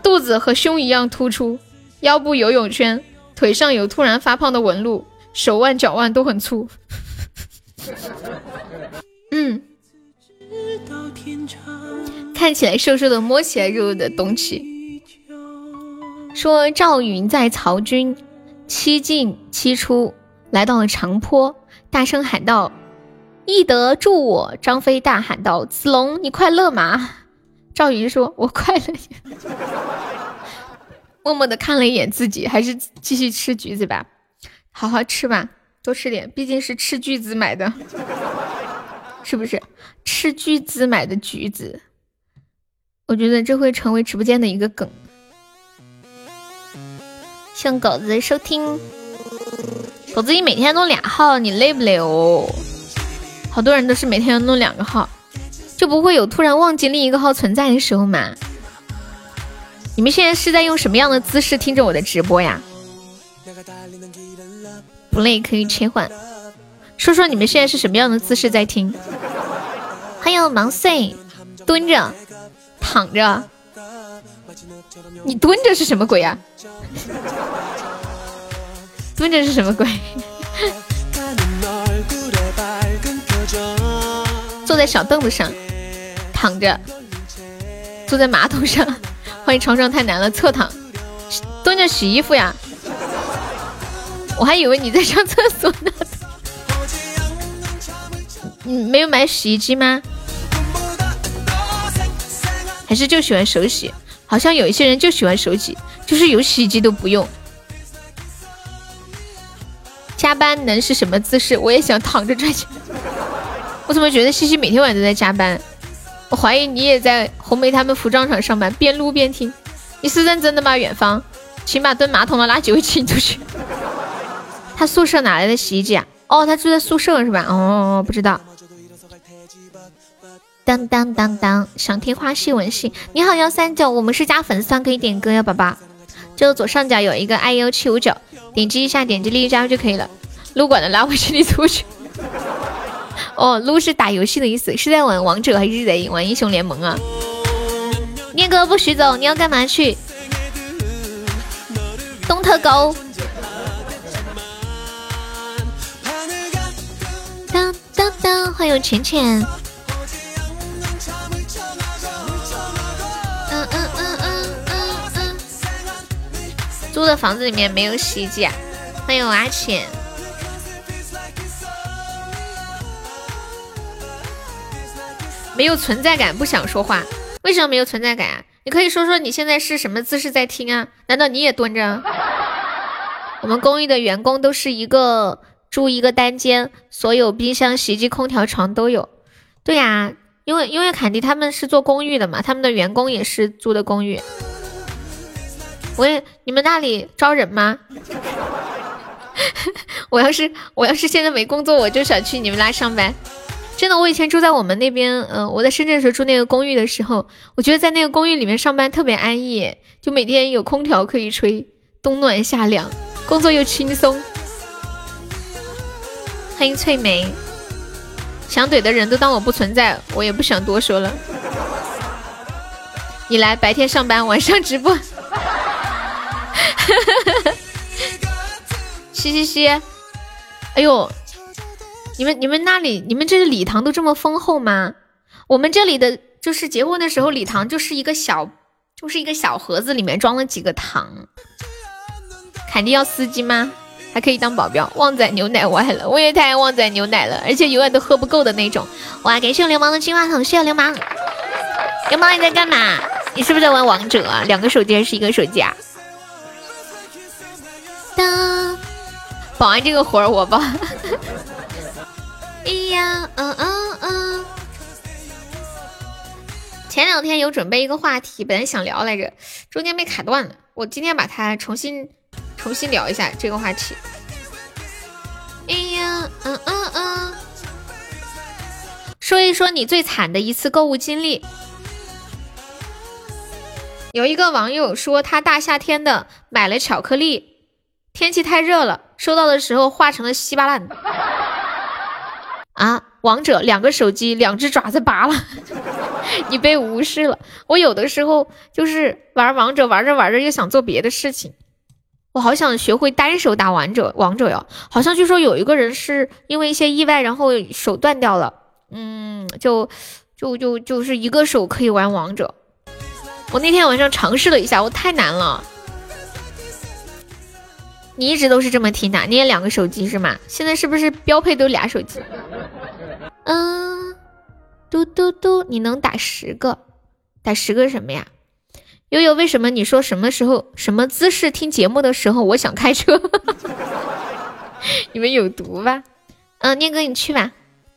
肚子和胸一样突出，腰部游泳圈，腿上有突然发胖的纹路，手腕脚腕都很粗。嗯，看起来瘦瘦的，摸起来肉肉的东西。说赵云在曹军七进七出，来到了长坡，大声喊道：“易德助我！”张飞大喊道：“子龙，你快乐吗？”赵云说：“我快乐。” 默默的看了一眼自己，还是继续吃橘子吧，好好吃吧，多吃点，毕竟是斥巨资买的，是不是？斥巨资买的橘子，我觉得这会成为直播间的一个梗。向狗子收听，狗子你每天都俩号，你累不累哦？好多人都是每天要弄两个号，就不会有突然忘记另一个号存在的时候嘛？你们现在是在用什么样的姿势听着我的直播呀？不累可以切换，说说你们现在是什么样的姿势在听？欢迎盲碎，蹲着，躺着。你蹲着是什么鬼呀？蹲着是什么鬼？坐在小凳子上，躺着，坐在马桶上。欢迎床上太难了，侧躺，蹲着洗衣服呀？我还以为你在上厕所呢。你没有买洗衣机吗？还是就喜欢手洗？好像有一些人就喜欢手洗，就是有洗衣机都不用。加班能是什么姿势？我也想躺着赚钱。我怎么觉得西西每天晚上都在加班？我怀疑你也在红梅他们服装厂上班，边撸边听。你是认真的吗？远方，请把蹲马桶的垃圾清出去。他宿舍哪来的洗衣机啊？哦，他住在宿舍是吧？哦，不知道。当当当当，想听花絮文戏。你好幺三九，我们是加粉丝团可以点歌呀，宝宝。就左上角有一个 i u 七五九，点击一下，点击立即加入就可以了。撸管的拉回去，你出去。哦，撸是打游戏的意思，是在玩王者还是在玩英雄联盟啊？念哥不许走，你要干嘛去？东特狗。当当当，欢迎浅浅。租的房子里面没有洗衣机啊！欢迎阿浅，没有存在感，不想说话。为什么没有存在感啊？你可以说说你现在是什么姿势在听啊？难道你也蹲着？我们公寓的员工都是一个住一个单间，所有冰箱、洗衣机、空调、床都有。对呀，因为因为凯迪他们是做公寓的嘛，他们的员工也是租的公寓。我也，你们那里招人吗？我要是我要是现在没工作，我就想去你们那上班。真的，我以前住在我们那边，嗯，我在深圳的时候住那个公寓的时候，我觉得在那个公寓里面上班特别安逸，就每天有空调可以吹，冬暖夏凉，工作又轻松。欢迎翠梅，想怼的人都当我不存在，我也不想多说了。你来白天上班，晚上直播。嘻嘻嘻，哎呦，你们你们那里你们这个礼堂都这么丰厚吗？我们这里的就是结婚的时候礼堂就是一个小就是一个小盒子，里面装了几个糖。肯定要司机吗？还可以当保镖。旺仔牛奶歪了，我也太爱旺仔牛奶了，而且永远都喝不够的那种。哇，感谢我流氓的金话筒，谢谢流氓。流氓你在干嘛？你是不是在玩王者啊？两个手机还是一个手机啊？当保安这个活儿我包。哎呀，嗯嗯嗯。前两天有准备一个话题，本来想聊来着，中间被卡断了。我今天把它重新重新聊一下这个话题。哎呀，嗯嗯嗯。说一说你最惨的一次购物经历。有一个网友说，他大夏天的买了巧克力，天气太热了，收到的时候化成了稀巴烂。啊，王者两个手机，两只爪子拔了，你被无视了。我有的时候就是玩王者，玩着玩着又想做别的事情。我好想学会单手打王者，王者哟，好像据说有一个人是因为一些意外，然后手断掉了。嗯，就就就就是一个手可以玩王者。我那天晚上尝试了一下，我太难了。你一直都是这么听的？你也两个手机是吗？现在是不是标配都俩手机？嗯，嘟嘟嘟，你能打十个？打十个什么呀？悠悠，为什么你说什么时候什么姿势听节目的时候，我想开车？你们有毒吧？嗯，念哥你去吧。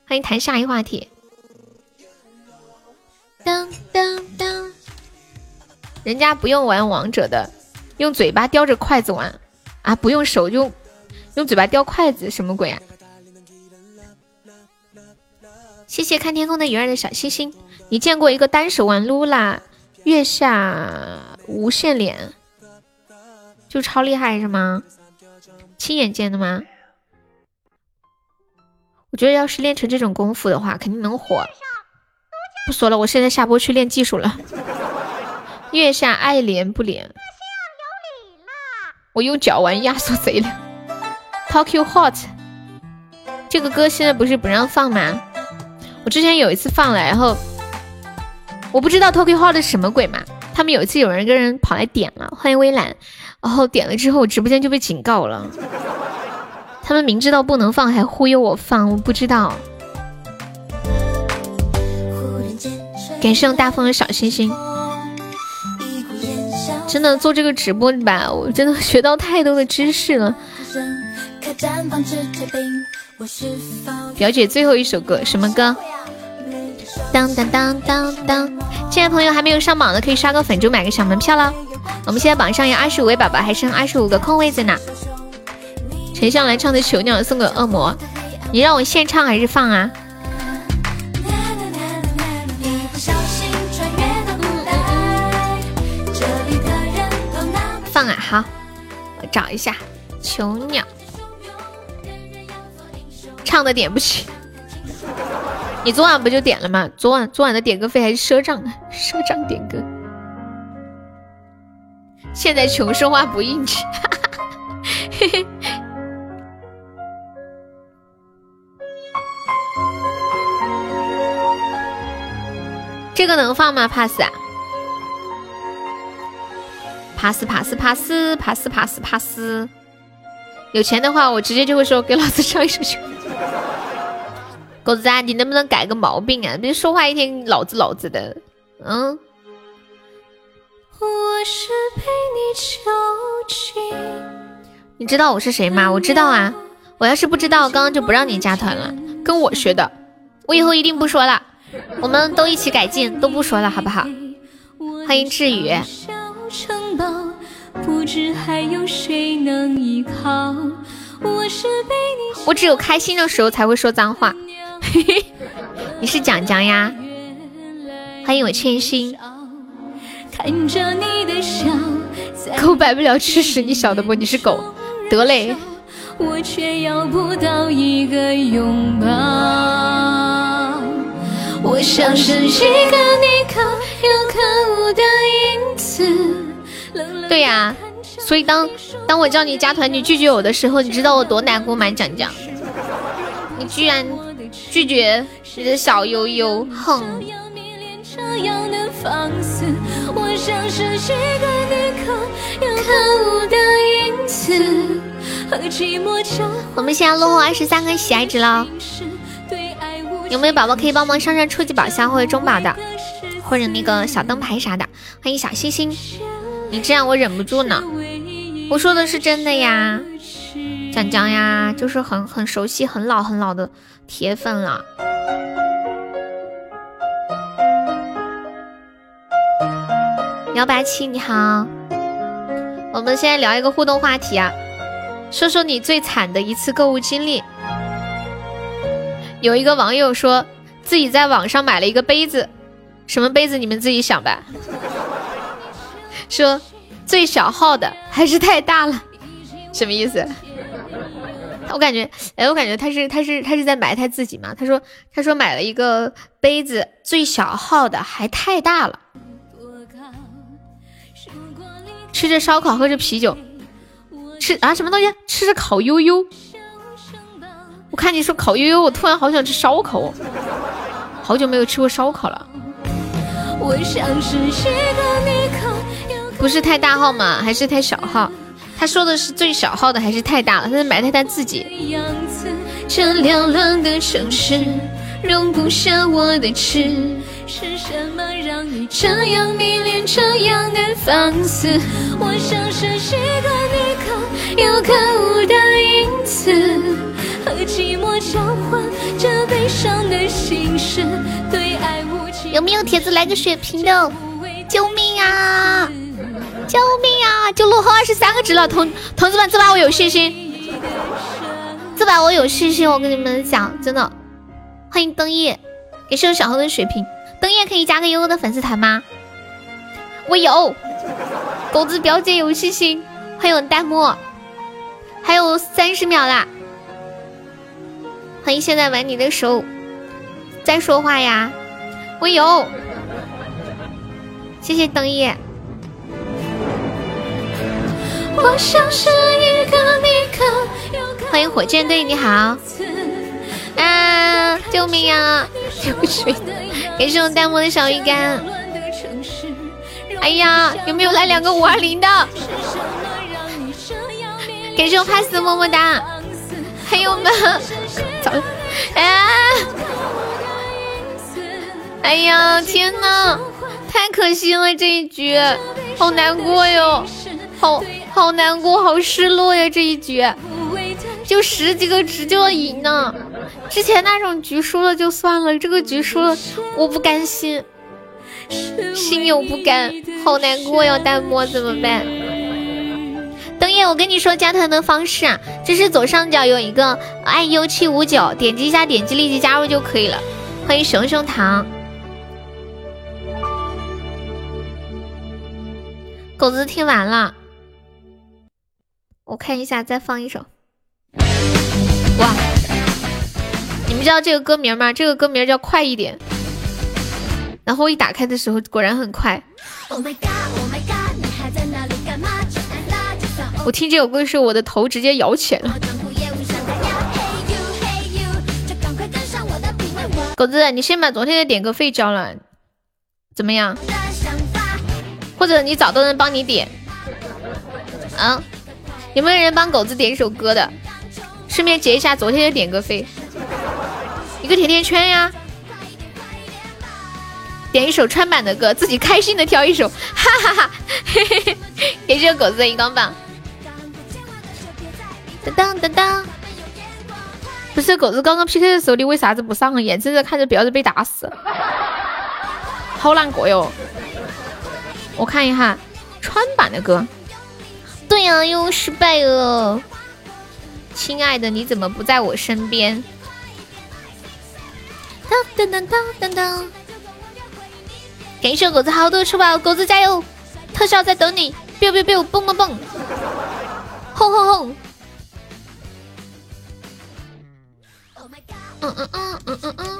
欢迎谈下一话题。当当当。人家不用玩王者的，用嘴巴叼着筷子玩啊！不用手用，用嘴巴叼筷子，什么鬼啊？谢谢看天空的鱼儿的小星星。你见过一个单手玩撸啦月下无限连，就超厉害是吗？亲眼见的吗？我觉得要是练成这种功夫的话，肯定能火。不说了，我现在下播去练技术了。月下爱连不怜，我用脚玩压缩贼了。Talk you hot，这个歌现在不是不让放吗？我之前有一次放了，然后我不知道 Talk you hot 是什么鬼嘛。他们有一次有人跟人跑来点了，欢迎微蓝，然后点了之后，我直播间就被警告了。他们明知道不能放，还忽悠我放，我不知道。感谢大风的小星星。真的做这个直播吧，我真的学到太多的知识了。表姐最后一首歌什么歌？当当当当当！现在朋友还没有上榜的，可以刷个粉猪买个小门票了。我们现在榜上有二十五位宝宝，还剩二十五个空位子呢。陈笑来唱的《囚鸟》送给恶魔，你让我现唱还是放啊？好，我找一下《囚鸟》，唱的点不起。你昨晚不就点了吗？昨晚昨晚的点歌费还是赊账，赊账点歌。现在穷说话不硬气，嘿嘿。这个能放吗？pass 啊？帕斯帕斯帕斯帕斯帕斯帕斯，有钱的话，我直接就会说给老子上一首去。狗子啊，你能不能改个毛病啊？别说话一天老子老子的，嗯。你知道我是谁吗？我知道啊。我要是不知道，刚刚就不让你加团了。跟我学的，我以后一定不说了。我们都一起改进，都不说了，好不好？欢迎志宇。知还有谁能依靠。我是被你。我只有开心的时候才会说脏话。你是蒋蒋呀？欢迎我千心。看着你的笑，狗摆不了吃屎，你晓得不？你是狗，得嘞。我却要不到一个拥抱。我一个你可有可无的影子。对呀，所以当当我叫你加团，你拒绝我的时候，你知道我多难过吗？讲讲，你居然拒绝你的小悠悠，哼！我们现在落后二十三个喜爱值了，有没有宝宝可以帮忙上上初级宝箱或者中宝的？或者那个小灯牌啥的。欢迎小星星，你这样我忍不住呢。我说的是真的呀，蒋江呀，就是很很熟悉、很老很老的铁粉了。幺八七你好，我们现在聊一个互动话题啊，说说你最惨的一次购物经历。有一个网友说自己在网上买了一个杯子，什么杯子你们自己想吧。说最小号的还是太大了，什么意思？我感觉，哎，我感觉他是他是他是在埋汰自己嘛。他说他说买了一个杯子，最小号的还太大了。吃着烧烤，喝着啤酒，吃啊什么东西？吃着烤悠悠。我看你说烤悠悠，我突然好想吃烧烤哦，好久没有吃过烧烤了。不是太大号吗？还是太小号？他说的是最小号的还是太大了？他在埋汰他自己。这凉凉的城市容不下我的痴。是什么让你这样迷恋这样的放肆？我像是一个你可有可无的影子，和寂寞交换这悲伤的心事。对爱无情，有没有铁子来个血瓶的？救命啊！救命啊！就落后二十三个值了，同同志们，这把我有信心，这把我有信心，我跟你们讲，真的。欢迎灯夜，给是小红的水瓶。灯夜可以加个悠悠的粉丝团吗？我有，狗子表姐有信心。欢迎弹幕，还有三十秒啦！欢迎现在玩你的手，在说话呀！我有，谢谢灯夜。欢迎火箭队，你好。啊！救命啊！有水。感谢我弹幕的小鱼干。哎呀，有没有来两个五二零的？感谢我 pass 的么么哒。还有吗？走。哎！哎呀，天呐，太可惜了这一局，好难过哟，好好难过，好失落呀这一局，就十几个值就要赢呢。之前那种局输了就算了，这个局输了我不甘心，心有不甘，好难过呀！弹幕怎么办？灯夜，我跟你说加团的方式啊，就是左上角有一个 iu 七五九，点击一下，点击立即加入就可以了。欢迎熊熊糖，狗子听完了，我看一下，再放一首。哇！你们知道这个歌名吗？这个歌名叫《快一点》，然后一打开的时候果然很快。我听这首歌的时候，我的头直接摇起来了。狗子，你先把昨天的点歌费交了，怎么样？或者你找到人帮你点？啊？有没有人帮狗子点一首歌的？顺便结一下昨天的点歌费。一个甜甜圈呀，点一首川版的歌，自己开心的挑一首，哈哈哈！嘿嘿嘿，给这个狗子的荧光棒。当当当当，不是狗子刚刚 PK 的时候，你为啥子不上？眼睁睁看着表子被打死，好难过哟。我看一下川版的歌，对呀，又失败了。亲爱的，你怎么不在我身边？噔噔噔噔噔！感谢狗子好多出宝，狗子加油！特效在等你，biu biu biu，蹦蹦蹦，轰轰轰！嗯嗯嗯嗯嗯嗯！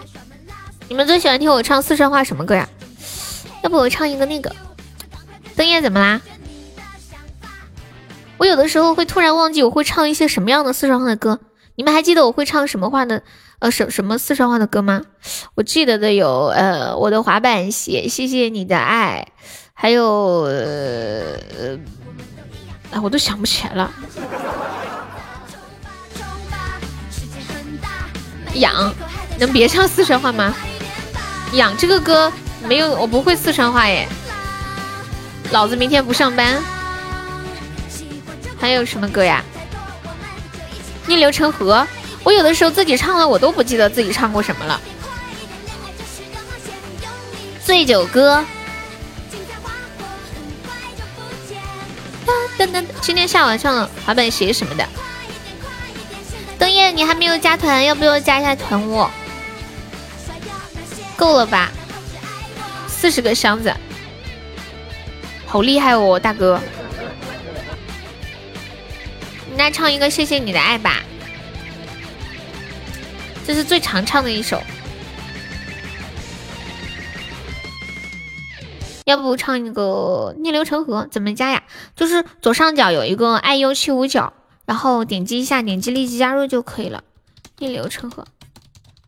你们最喜欢听我唱四川话什么歌呀？要不我唱一个那个？灯夜怎么啦？我有的时候会突然忘记我会唱一些什么样的四川话的歌，你们还记得我会唱什么话的？呃，什什么四川话的歌吗？我记得的有，呃，我的滑板鞋，谢谢你的爱，还有，呃，我都想不起来了。痒，能别唱四川话吗？痒这个歌没有，我不会四川话耶。老子明天不上班。还有什么歌呀？逆流成河。我有的时候自己唱了，我都不记得自己唱过什么了。醉酒歌。噔噔噔，今天下午上滑板鞋什么的。冬叶，你还没有加团，要不要加一下团我？够了吧？四十个箱子，好厉害哦，大哥！那唱一个《谢谢你的爱》吧，这是最常唱的一首。要不唱一个《逆流成河》？怎么加呀？就是左上角有一个爱优七五九，然后点击一下，点击立即加入就可以了。逆流成河，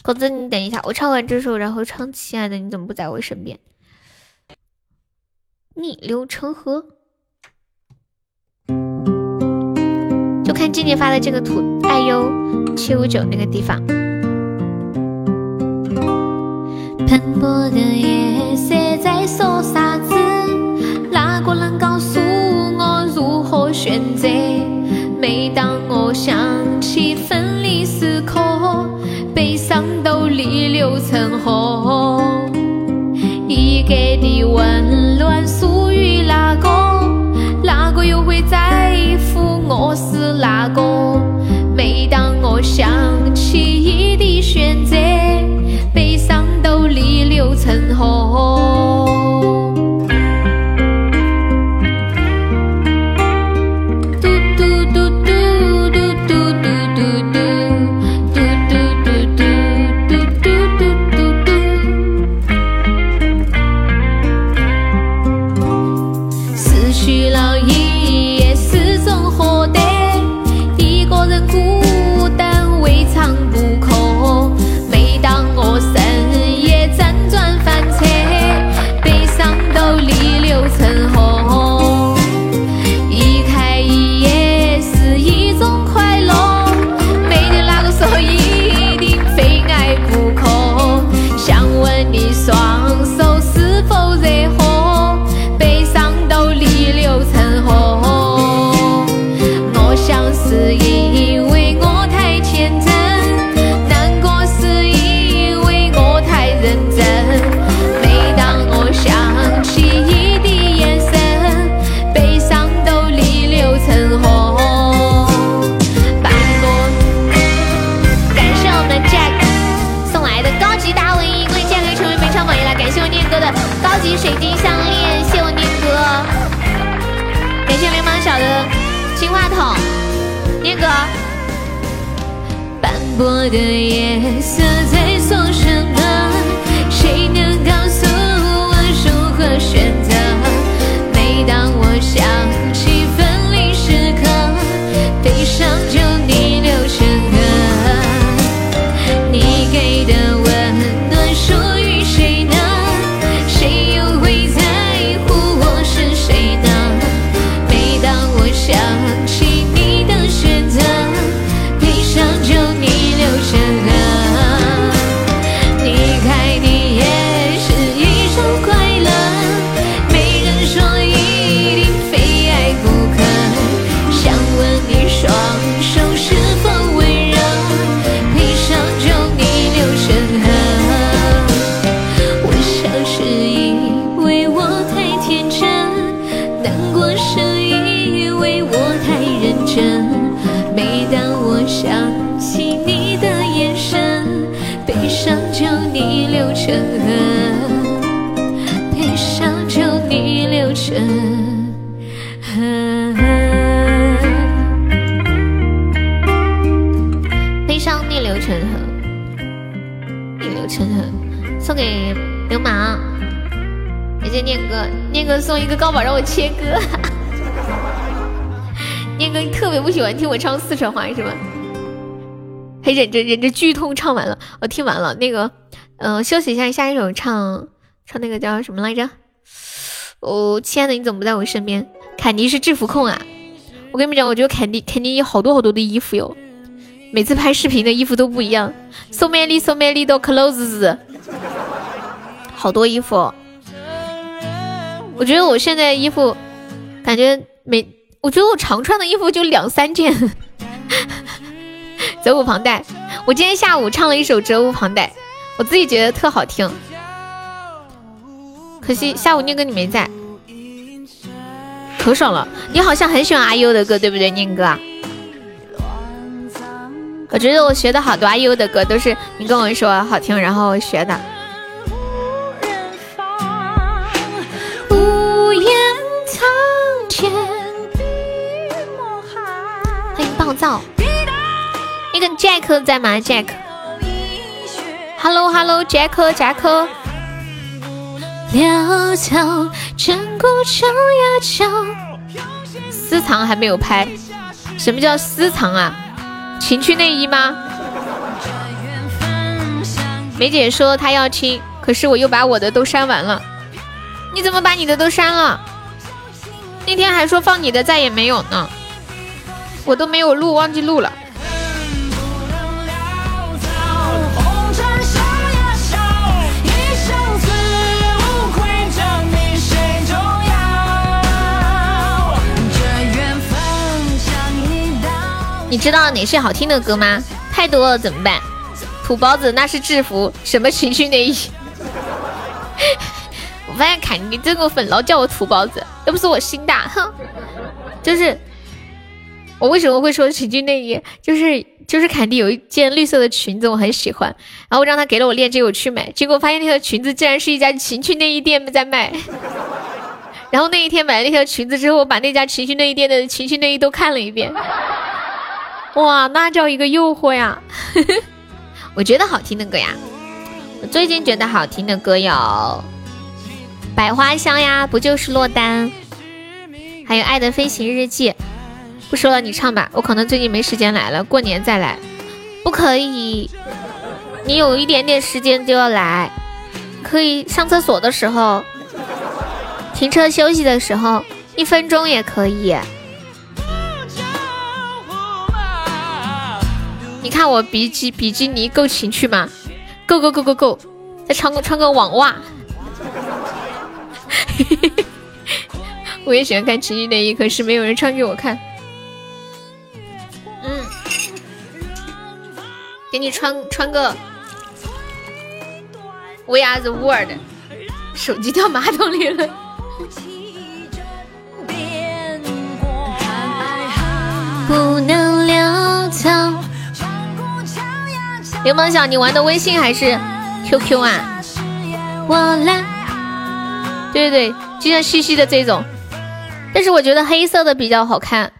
狗子，你等一下，我唱完这首，然后唱《亲爱的你怎么不在我身边》。逆流成河，看静静发的这个图，哎呦七五九那个地方。斑驳的夜色在说啥子？哪个能告诉我如何选择？每当我想起分离时刻，悲伤都逆流成河。你给的温暖属于哪个？哪个又会在乎我是哪个？每当我想起你的选择。我的夜色念哥，送一个高宝让我切歌。念哥，特别不喜欢听我唱四川话是吗？还忍着忍着剧痛唱完了，我听完了。那个，嗯、休息一下，下一首唱唱那个叫什么来着？哦，亲爱的，你怎么不在我身边？凯迪是制服控啊！我跟你们讲，我觉得凯迪凯迪有好多好多的衣服哟，每次拍视频的衣服都不一样。So many, so many 的 clothes，好多衣服。我觉得我现在衣服，感觉每，我觉得我常穿的衣服就两三件。责无旁贷，我今天下午唱了一首责无旁贷，我自己觉得特好听。可惜下午念哥你没在，可爽了。你好像很喜欢阿优的歌，对不对，念哥？我觉得我学的好多阿优的歌都是你跟我说好听，然后学的。欢迎暴躁，那个 Jack 在吗？Jack，Hello Hello，Jack，Jack。私藏还没有拍，什么叫私藏啊？情趣内衣吗？梅姐说她要亲，可是我又把我的都删完了。你怎么把你的都删了？那天还说放你的再也没有呢，我都没有录，忘记录了。你知道哪些好听的歌吗？太多了怎么办？土包子那是制服，什么情趣内衣？我发现凯尼这个粉老叫我土包子，又不是我心大，哼！就是我为什么会说情趣内衣？就是就是凯蒂有一件绿色的裙子，我很喜欢，然后我让他给了我链接，我去买，结果发现那条裙子竟然是一家情趣内衣店在卖。然后那一天买了那条裙子之后，我把那家情趣内衣店的情趣内衣都看了一遍。哇，那叫一个诱惑呀！我觉得好听的歌呀，我最近觉得好听的歌有《百花香》呀，不就是落单，还有《爱的飞行日记》。不说了，你唱吧，我可能最近没时间来了，过年再来。不可以，你有一点点时间就要来，可以上厕所的时候，停车休息的时候，一分钟也可以。你看我比基比基尼够情趣吗？够够够够够！再穿个穿个网袜。嘿嘿嘿我也喜欢看情趣内衣，可是没有人穿给我看。给你穿穿个 We Are the World。手机掉马桶里了。不能潦草。流氓小，你玩的微信还是 QQ 啊？对对，就像西西的这种，但是我觉得黑色的比较好看。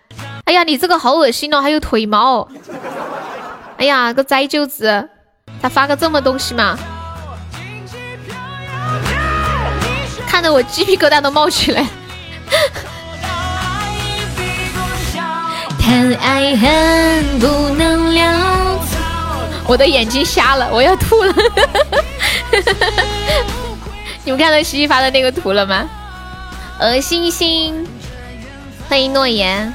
哎呀，你这个好恶心哦，还有腿毛。哎呀，个栽舅子，咋发个这么东西嘛？看得我鸡皮疙瘩都冒起来。谈爱恨不能潦草。我的眼睛瞎了，我要吐了。你们看到西西发的那个图了吗？恶心心，欢迎诺言。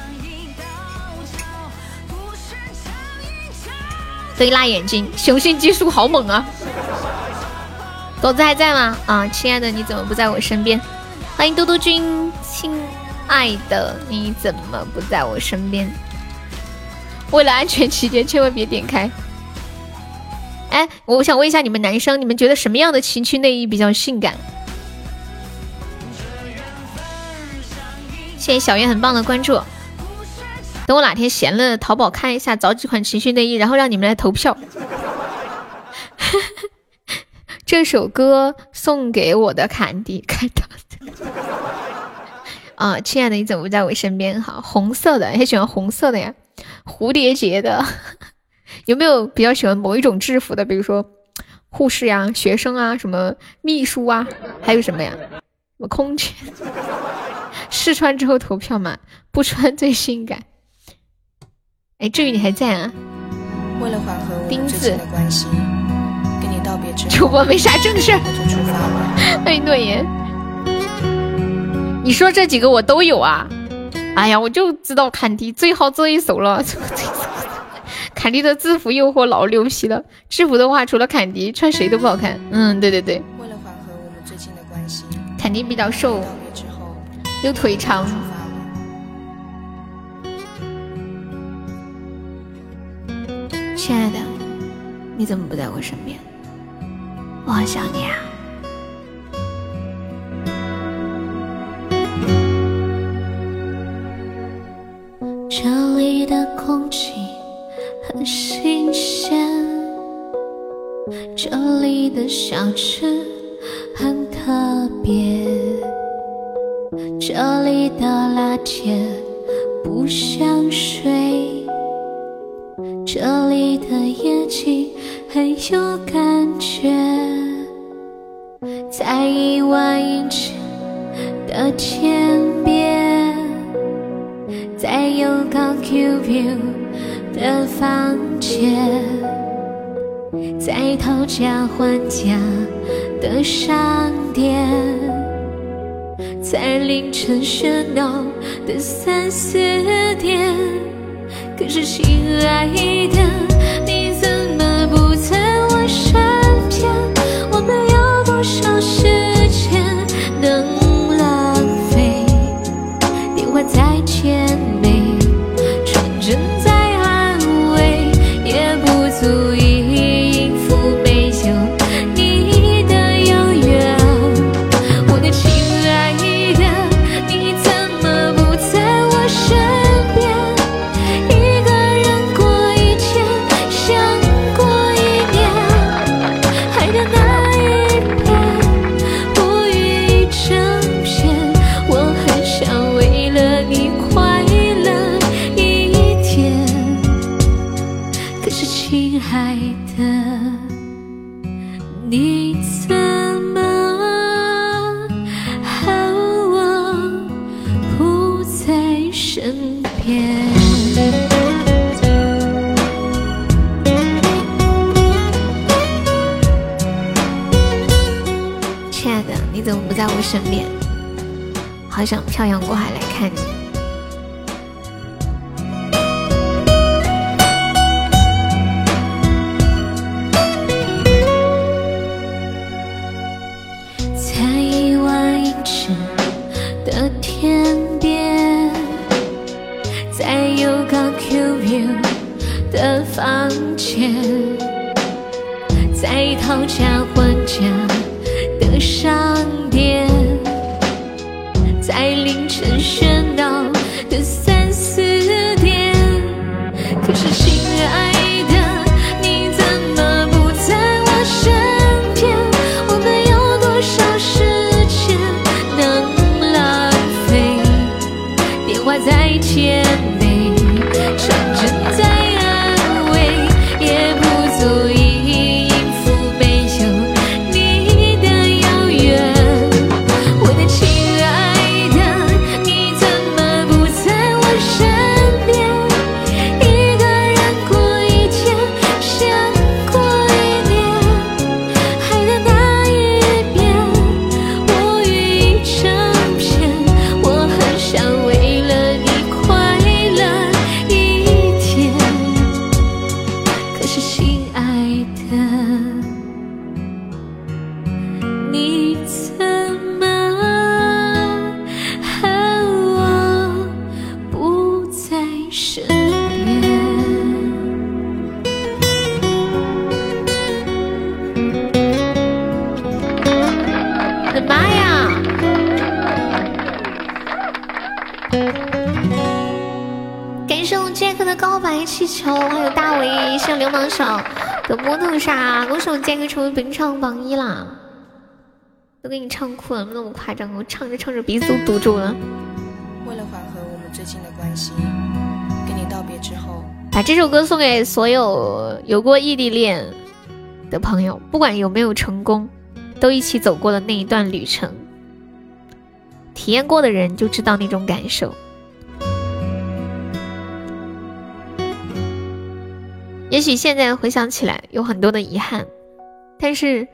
可以辣眼睛，雄性激素好猛啊！狗子还在吗？啊，亲爱的，你怎么不在我身边？欢迎嘟嘟君，亲爱的，你怎么不在我身边？为了安全起见，千万别点开。哎，我想问一下你们男生，你们觉得什么样的情趣内衣比较性感？谢谢小月很棒的关注。等我哪天闲了，淘宝看一下，找几款情趣内衣，然后让你们来投票。这首歌送给我的坎迪，看到的。啊，亲爱的，你怎么不在我身边？哈，红色的，还喜欢红色的呀？蝴蝶结的。有没有比较喜欢某一种制服的？比如说护士呀、学生啊、什么秘书啊，还有什么呀？什么空姐？试穿之后投票嘛，不穿最性感。哎，至于你还在啊？为了缓和我们之间的关系，跟你道别之后，主播没啥正事儿，欢迎诺言。你说这几个我都有啊？哎呀，我就知道坎迪最好这一手了。坎迪的制服诱惑老牛皮了，制服的话除了坎迪穿谁都不好看。嗯，对对对。为了缓和我们最近的关系，坎迪比较瘦。又腿长。亲爱的，你怎么不在我身边？我好想你啊！这里的空气很新鲜，这里的小吃很特别，这里的辣姐不想睡。这里的夜景很有感觉，在一万英尺的天边，在有高 Q view 的房间，在讨价还价的商店，在凌晨喧闹的三四点。可是，亲爱的，你怎么不在我身边？我们有多少时间能浪费？电话在漂洋过海来沙，恭喜我 Jack 成为本场榜一啦！都给你唱哭了，那么夸张，我唱着唱着鼻子都堵住了。为了缓和我们最近的关系，跟你道别之后，把这首歌送给所有有过异地恋的朋友，不管有没有成功，都一起走过了那一段旅程。体验过的人就知道那种感受。也许现在回想起来有很多的遗憾，但是，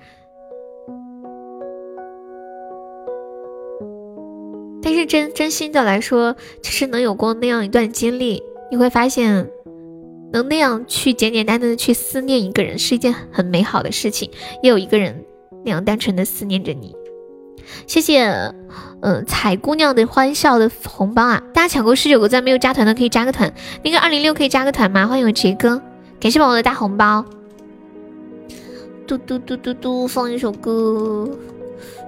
但是真真心的来说，其实能有过那样一段经历，你会发现，能那样去简简单单的去思念一个人，是一件很美好的事情。也有一个人那样单纯的思念着你，谢谢，嗯，彩姑娘的欢笑的红包啊！大家抢够十九个赞没有加团的可以加个团，那个二零六可以加个团吗？欢迎我杰哥，感谢宝宝的大红包。嘟嘟嘟嘟嘟，放一首歌，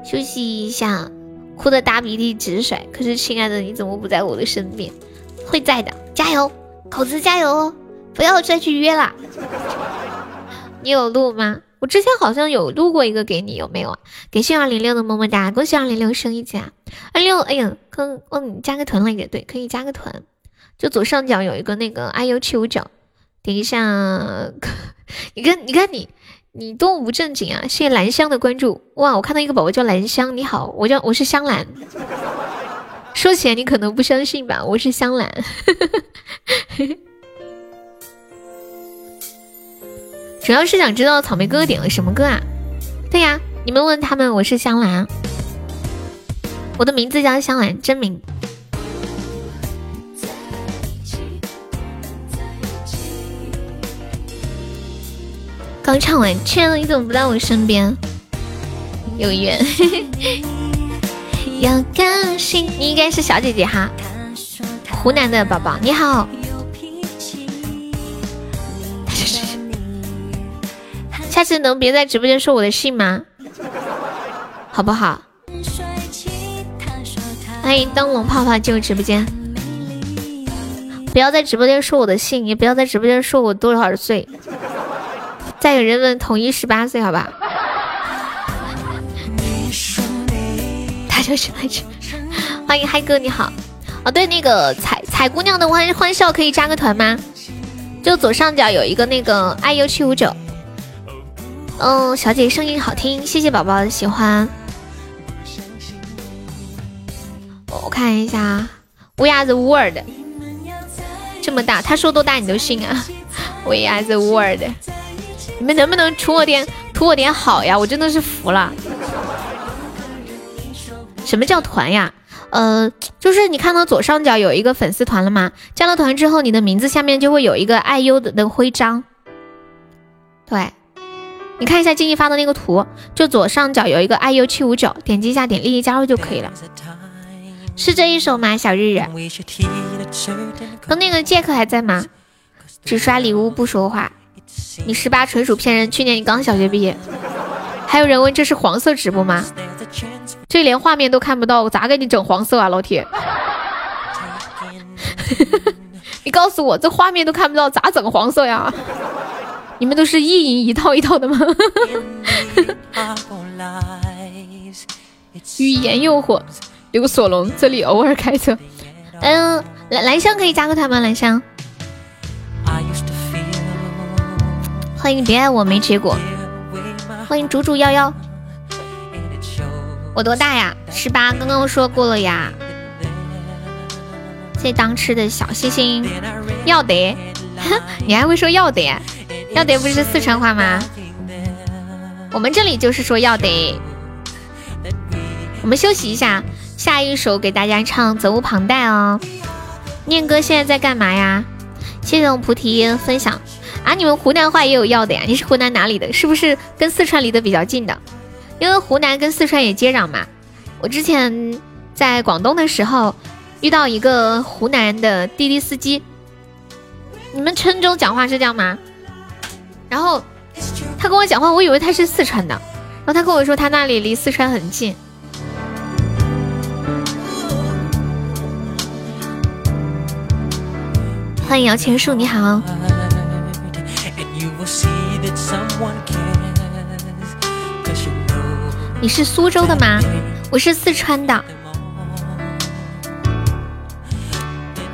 休息一下，哭的大鼻涕直甩。可是亲爱的，你怎么不在我的身边？会在的，加油，口子加油哦！不要再去约了。你有录吗？我之前好像有录过一个给你，有没有啊？感谢二零六的么么哒，恭喜二零六升一级啊！二六，哎呀，刚忘你加个团了也对，可以加个团，就左上角有一个那个 iu 七五九，等一下。你看，你看你，你多么不正经啊！谢谢兰香的关注，哇，我看到一个宝宝叫兰香，你好，我叫我是香兰。说起来你可能不相信吧，我是香兰。主要是想知道草莓哥哥点了什么歌啊？对呀，你们问他们，我是香兰，我的名字叫香兰，真名。刚唱完，亲爱的，你怎么不在我身边？有缘。要高兴，你应该是小姐姐哈，湖南的宝宝，你好。下次能别在直播间说我的姓吗？好不好？欢迎灯笼泡泡进入直播间。不要在直播间说我的姓，也不要在直播间说我多少岁。再有人问，统一十八岁，好吧？他就是来着。欢迎嗨哥，你好。哦，对，那个彩彩姑娘的欢欢笑可以加个团吗？就左上角有一个那个 iu 七五九。嗯，小姐声音好听，谢谢宝宝的喜欢。我看一下，We are the world，这么大，他说多大你都信啊？We are the world，你们能不能图我点图我点好呀？我真的是服了。什么叫团呀？呃，就是你看到左上角有一个粉丝团了吗？加了团之后，你的名字下面就会有一个爱优的那个徽章。对。你看一下静怡发的那个图，就左上角有一个爱优七五九，点击一下，点立即加入就可以了。是这一首吗？小日日，和那个杰克还在吗？只刷礼物不说话，你十八纯属骗人。去年你刚小学毕业。还有人问这是黄色直播吗？这连画面都看不到，我咋给你整黄色啊，老铁？你告诉我，这画面都看不到，咋整黄色呀？你们都是意淫一套一套的吗？语言诱惑，有个索隆这里偶尔开车。嗯，蓝蓝香可以加个团吗？蓝香，欢迎别爱我没结果，欢迎竹竹幺幺。我多大呀？十八，刚刚说过了呀。谢谢当吃的小星星，要得，你还会说要得？要得不是四川话吗？我们这里就是说要得。我们休息一下，下一首给大家唱《责无旁贷》哦。念哥现在在干嘛呀？谢谢我菩提分享啊！你们湖南话也有要的呀？你是湖南哪里的？是不是跟四川离得比较近的？因为湖南跟四川也接壤嘛。我之前在广东的时候遇到一个湖南的滴滴司机，你们郴州讲话是这样吗？然后他跟我讲话，我以为他是四川的。然后他跟我说，他那里离四川很近。欢迎摇钱树，你好。你是苏州的吗？我是四川的。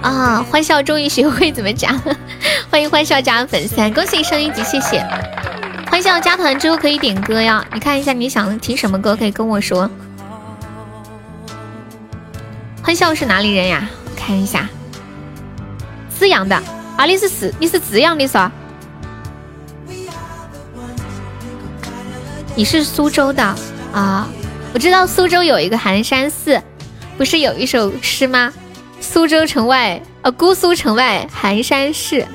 啊！欢笑终于学会怎么讲，欢迎欢笑加粉丝，恭喜升一级，谢谢！欢笑加团之后可以点歌呀，你看一下你想听什么歌，可以跟我说。欢笑是哪里人呀？看一下，资阳的啊，你是是你是资阳的是你是苏州的啊？我知道苏州有一个寒山寺，不是有一首诗吗？苏州城外，呃，姑苏城外寒山寺，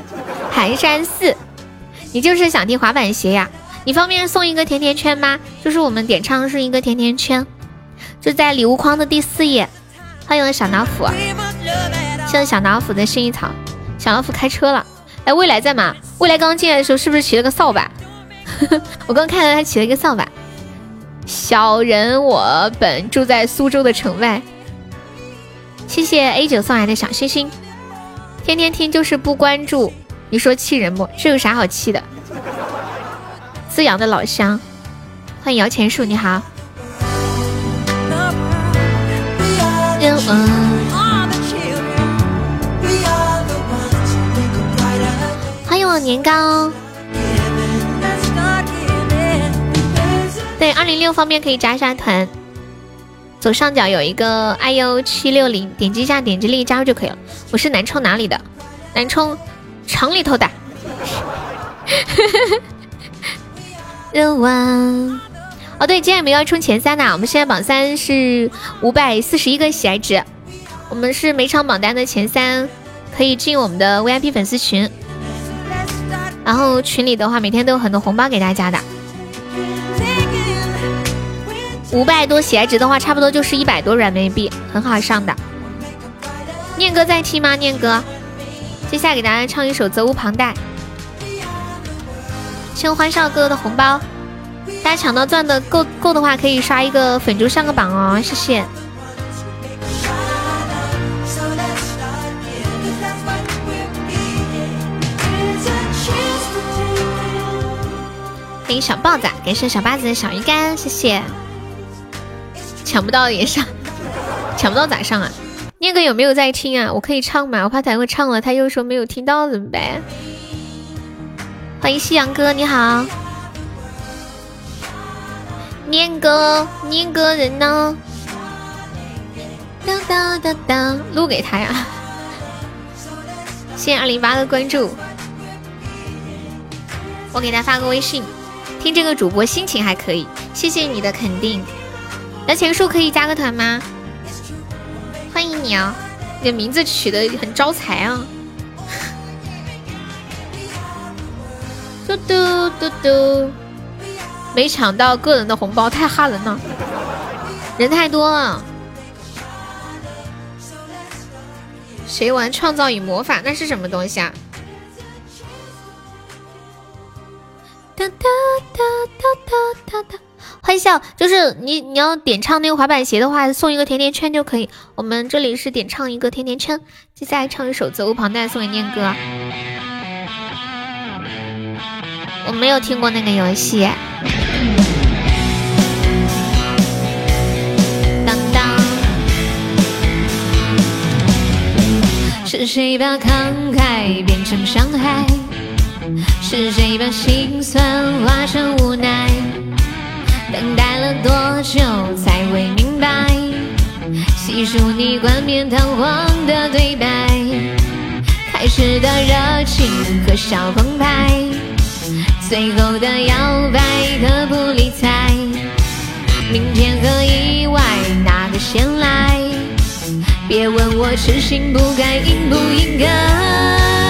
寒山寺，你就是想听滑板鞋呀？你方便送一个甜甜圈吗？就是我们点唱是一个甜甜圈。就在礼物框的第四页。欢迎小老虎，谢谢小老虎的薰衣草。小老虎开车了，哎，未来在吗？未来刚进来的时候是不是骑了个扫把？我刚看到他起了一个扫把。小人我本住在苏州的城外。谢谢 A 九送来的小星星。天天听就是不关注，你说气人不？这有啥好气的？资阳的老乡。欢迎摇钱树，你好。欢迎我年糕。二零六方面可以加一下团，左上角有一个 iu 七六零，点击一下，点击立即加入就可以了。我是南充哪里的？南充城里头的。热完。哦，对，今天没有要冲前三的，我们现在榜三是五百四十一个喜爱值，我们是每场榜单的前三，可以进我们的 VIP 粉丝群，然后群里的话每天都有很多红包给大家的，五百多喜爱值的话，差不多就是一百多软妹币，很好上的。念哥在听吗？念哥，接下来给大家唱一首《责无旁贷》，谢欢笑哥哥的红包。大家抢到钻的够够的话，可以刷一个粉猪上个榜哦，谢谢。欢迎小豹子，感谢小八子的小鱼干，谢谢。抢不到也上，抢不到咋上啊？念哥有没有在听啊？我可以唱吗？我怕他会唱了，他又说没有听到怎么办？欢迎夕阳哥，你好。念哥，念哥人呢？当当当当，录给他呀！谢谢二零八的关注，我给他发个微信。听这个主播心情还可以，谢谢你的肯定。那钱数可以加个团吗？欢迎你啊！你的名字取的很招财啊！嘟嘟嘟嘟。没抢到个人的红包，太吓人了，人太多了。谁玩创造与魔法？那是什么东西啊？哒哒哒哒哒哒哒！欢笑就是你，你要点唱那个滑板鞋的话，送一个甜甜圈就可以。我们这里是点唱一个甜甜圈，接下来唱一首《责无旁贷》送给念哥。我没有听过那个游戏。当当，是谁把慷慨变成伤害？是谁把心酸化成无奈？等待了多久才会明白？细数你冠冕堂皇的对白，开始的热情和笑澎湃。最后的摇摆和不理睬，明天和意外哪个先来？别问我痴心不该应不应该。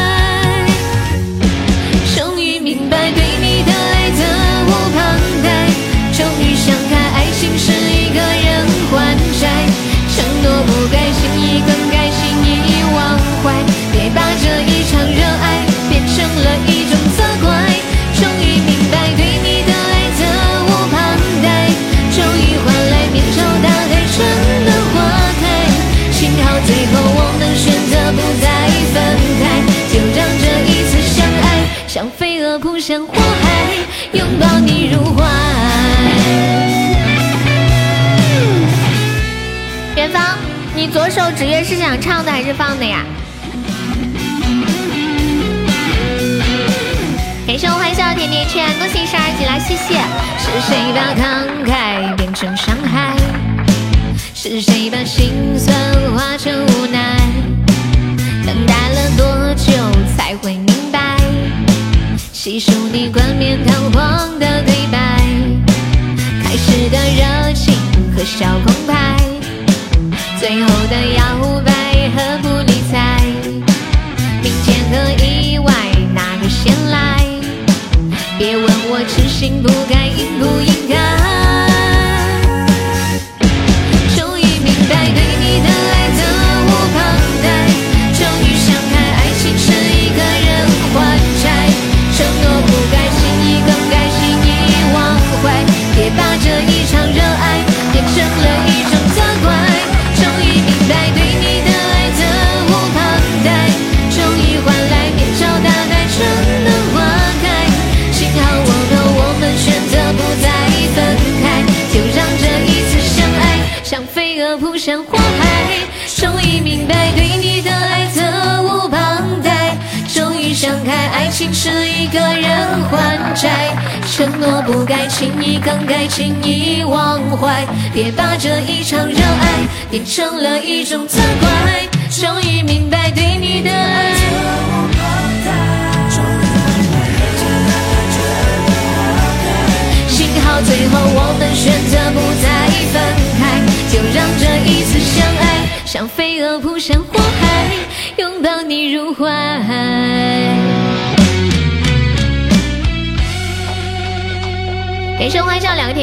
开爱情是一个人还债，承诺不该轻易更改心意忘怀，别把这一场热爱变成了一种责怪。终于明白对你的爱责无旁贷，终于换来面朝大海，春暖花开。幸好最后我们选择不再分开，就让这一次相爱像飞蛾扑向火海，拥抱你入怀。方，你左手指月是想唱的还是放的呀？感谢我欢笑甜甜圈，恭喜十二级了，谢谢。是谁把慷慨变成伤害？是谁把心酸化成无奈？等待了多久才会明白？细数你冠冕堂皇的对白，开始的热情和小澎湃，最后的摇摆。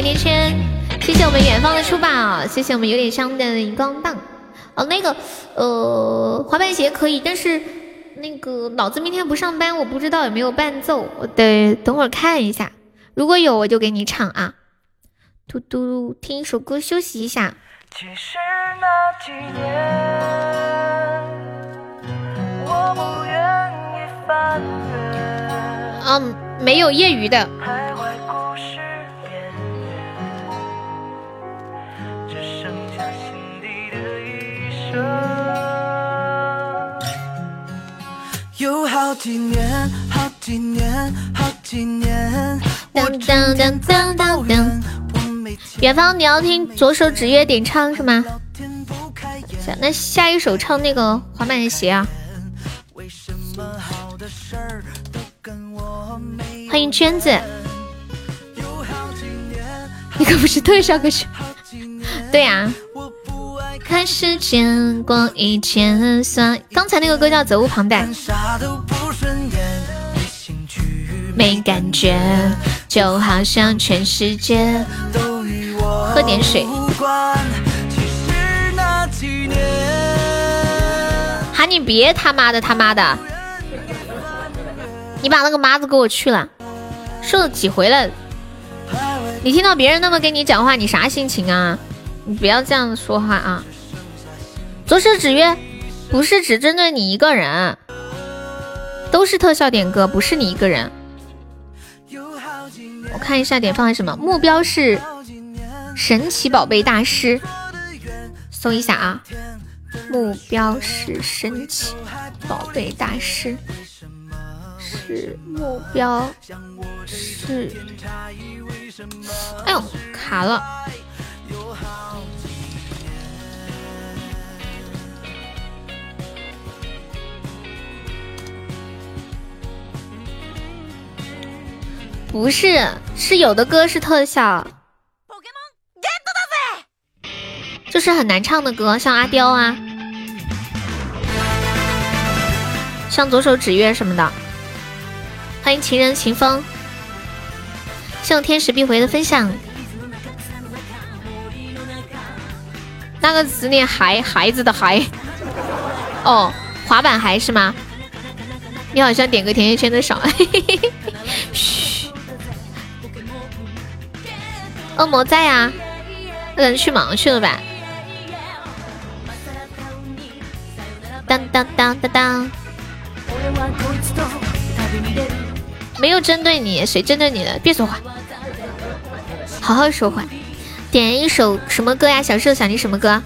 甜甜圈，谢谢我们远方的出宝，谢谢我们有点伤的荧光棒。哦，那个呃，滑板鞋可以，但是那个老子明天不上班，我不知道有没有伴奏，我得等会儿看一下。如果有，我就给你唱啊！嘟嘟，听一首歌休息一下。其实那几年，我不愿意翻越。嗯，没有业余的。有好几年，好几年，好几年。当当当当当当！远方，你要听左手指月点唱是吗？行，那下一首唱那个滑板鞋啊！欢迎娟子，你可不是特效歌曲？对呀。看时间过一千算，刚才那个歌叫责无旁贷。没感觉，就好像全世界都与我喝点水。喊你别他妈的他妈的！你把那个妈字给我去了，说了几回了？你听到别人那么跟你讲话，你啥心情啊？你不要这样说话啊！左手指月不是只针对你一个人，都是特效点歌，不是你一个人。我看一下点放在什么，目标是神奇宝贝大师，搜一下啊，目标是神奇宝贝大师，是目标是，哎呦卡了，不是，是有的歌是特效，就是很难唱的歌，像阿刁啊，像左手指月什么的。欢迎情人秦风，谢天使必回的分享。那个词念孩孩子的孩，哦，滑板孩是吗？你好像点个甜甜圈的少，嘘。恶魔在呀，那人去忙去了吧？当当当当当，没有针对你，谁针对你了？别说话，好好说话。点一首什么歌呀？小兽想听什么歌？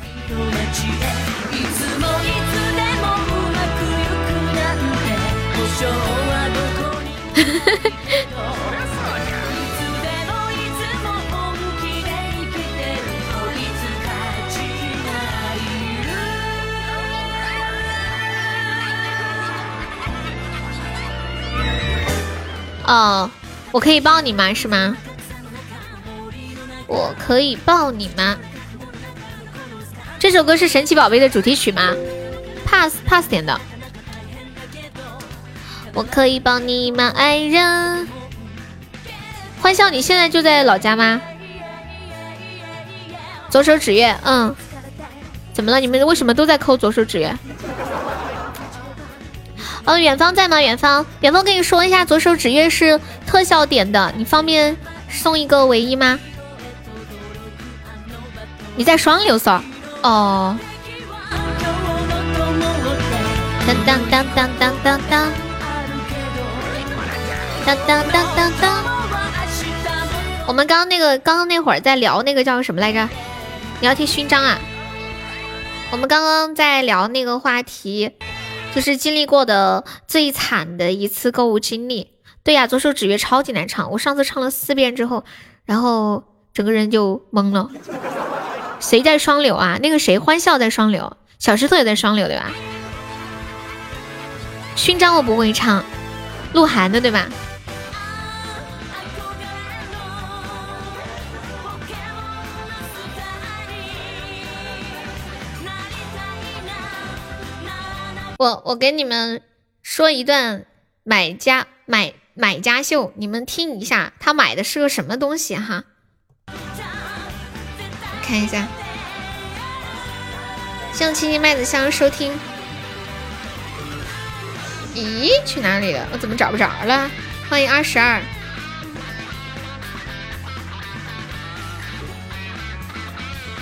哦，我可以抱你吗？是吗？我可以抱你吗？这首歌是神奇宝贝的主题曲吗？pass pass 点的。我可以抱你吗，爱人？欢笑，你现在就在老家吗？左手指月，嗯。怎么了？你们为什么都在抠左手指月？哦，远方在吗？远方，远方跟你说一下，左手指月是特效点的，你方便送一个唯一吗？你在双流嗦？哦。当当当当当当当，当当当当当。我们刚刚那个，刚刚那会儿在聊那个叫什么来着？你要听勋章啊？我们刚刚在聊那个话题，就是经历过的最惨的一次购物经历。对呀，左手指月超级难唱，我上次唱了四遍之后，然后整个人就懵了。谁在双流啊？那个谁欢笑在双流，小石头也在双流对吧？勋章我不会唱，鹿晗的对吧？我我给你们说一段买家买买家秀，你们听一下，他买的是个什么东西哈？看一下，向青青麦子香收听。咦，去哪里了？我怎么找不着了？欢迎二十二。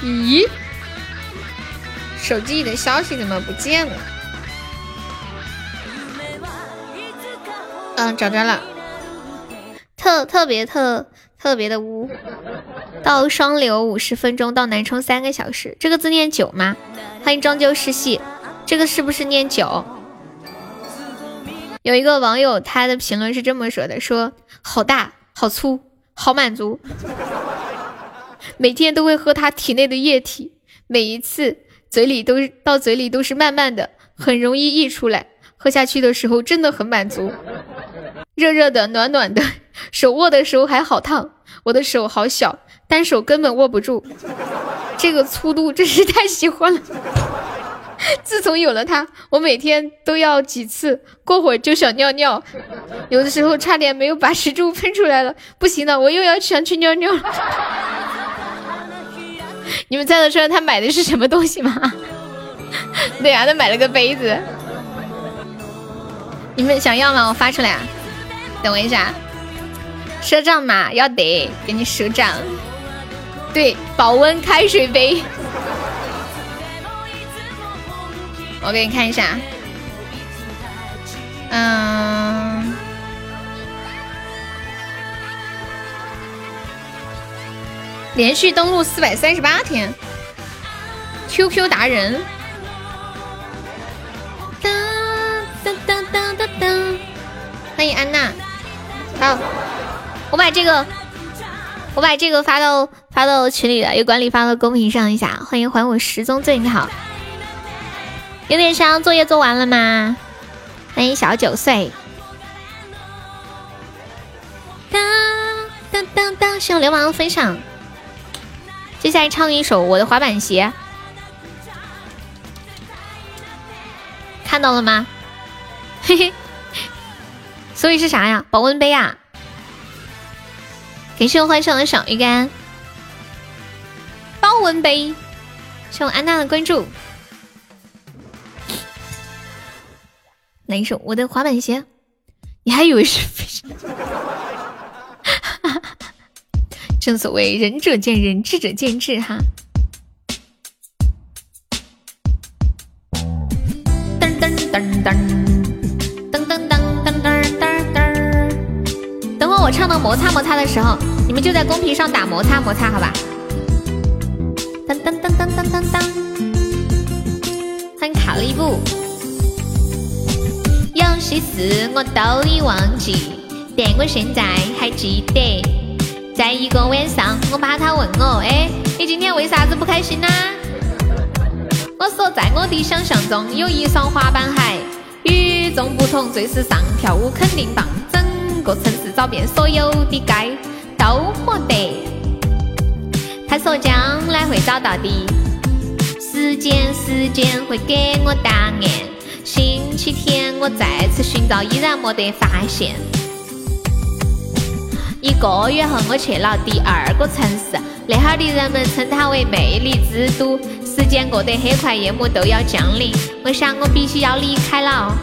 咦，手机里的消息怎么不见了？嗯，找着了。特特别特特别的污。到双流五十分钟，到南充三个小时。这个字念九吗？欢迎装修失系，这个是不是念九？有一个网友他的评论是这么说的：说好大，好粗，好满足，每天都会喝他体内的液体，每一次嘴里都到嘴里都是慢慢的，很容易溢出来，喝下去的时候真的很满足，热热的，暖暖的，手握的时候还好烫，我的手好小。单手根本握不住，这个粗度真是太喜欢了。自从有了它，我每天都要几次，过会儿就想尿尿，有的时候差点没有把食柱喷出来了。不行了，我又要想去尿尿了。你们猜得出来他买的是什么东西吗？对呀，他买了个杯子。你们想要吗？我发出来。等我一下，赊账码要得，给你赊账。对，保温开水杯，我给你看一下，嗯，连续登录四百三十八天，QQ 达人，好，我把这个。我把这个发到发到群里了，有管理发到公屏上一下。欢迎还我十宗罪，你好，有点伤，作业做完了吗？欢迎小九岁。当当当当，向流氓分享。接下来唱一首《我的滑板鞋》，看到了吗？嘿嘿，所以是啥呀？保温杯啊？感谢我欢上的小鱼干，保温杯，谢我安娜的关注。来一首我的滑板鞋，你还以为是？正所谓仁者见仁，智者见智哈。噔噔噔噔。唱到摩擦摩擦的时候，你们就在公屏上打摩擦摩擦，好吧？当当当当当当当，欢迎卡利布。有些事我都已忘记，但我现在还记得。在一个晚上，我妈她问我，哎，你今天为啥子不开心呢？我说，在我的想象中，有一双滑板鞋，与众不同，最时尚，跳舞肯定棒。整个城市找遍所有的街都没得。他说将来会找到的，时间时间会给我答案。星期天我再次寻找，依然没得发现。一个月后我去了第二个城市，那哈儿的人们称它为魅力之都。时间过得很快，夜幕都要降临，我想我必须要离开了。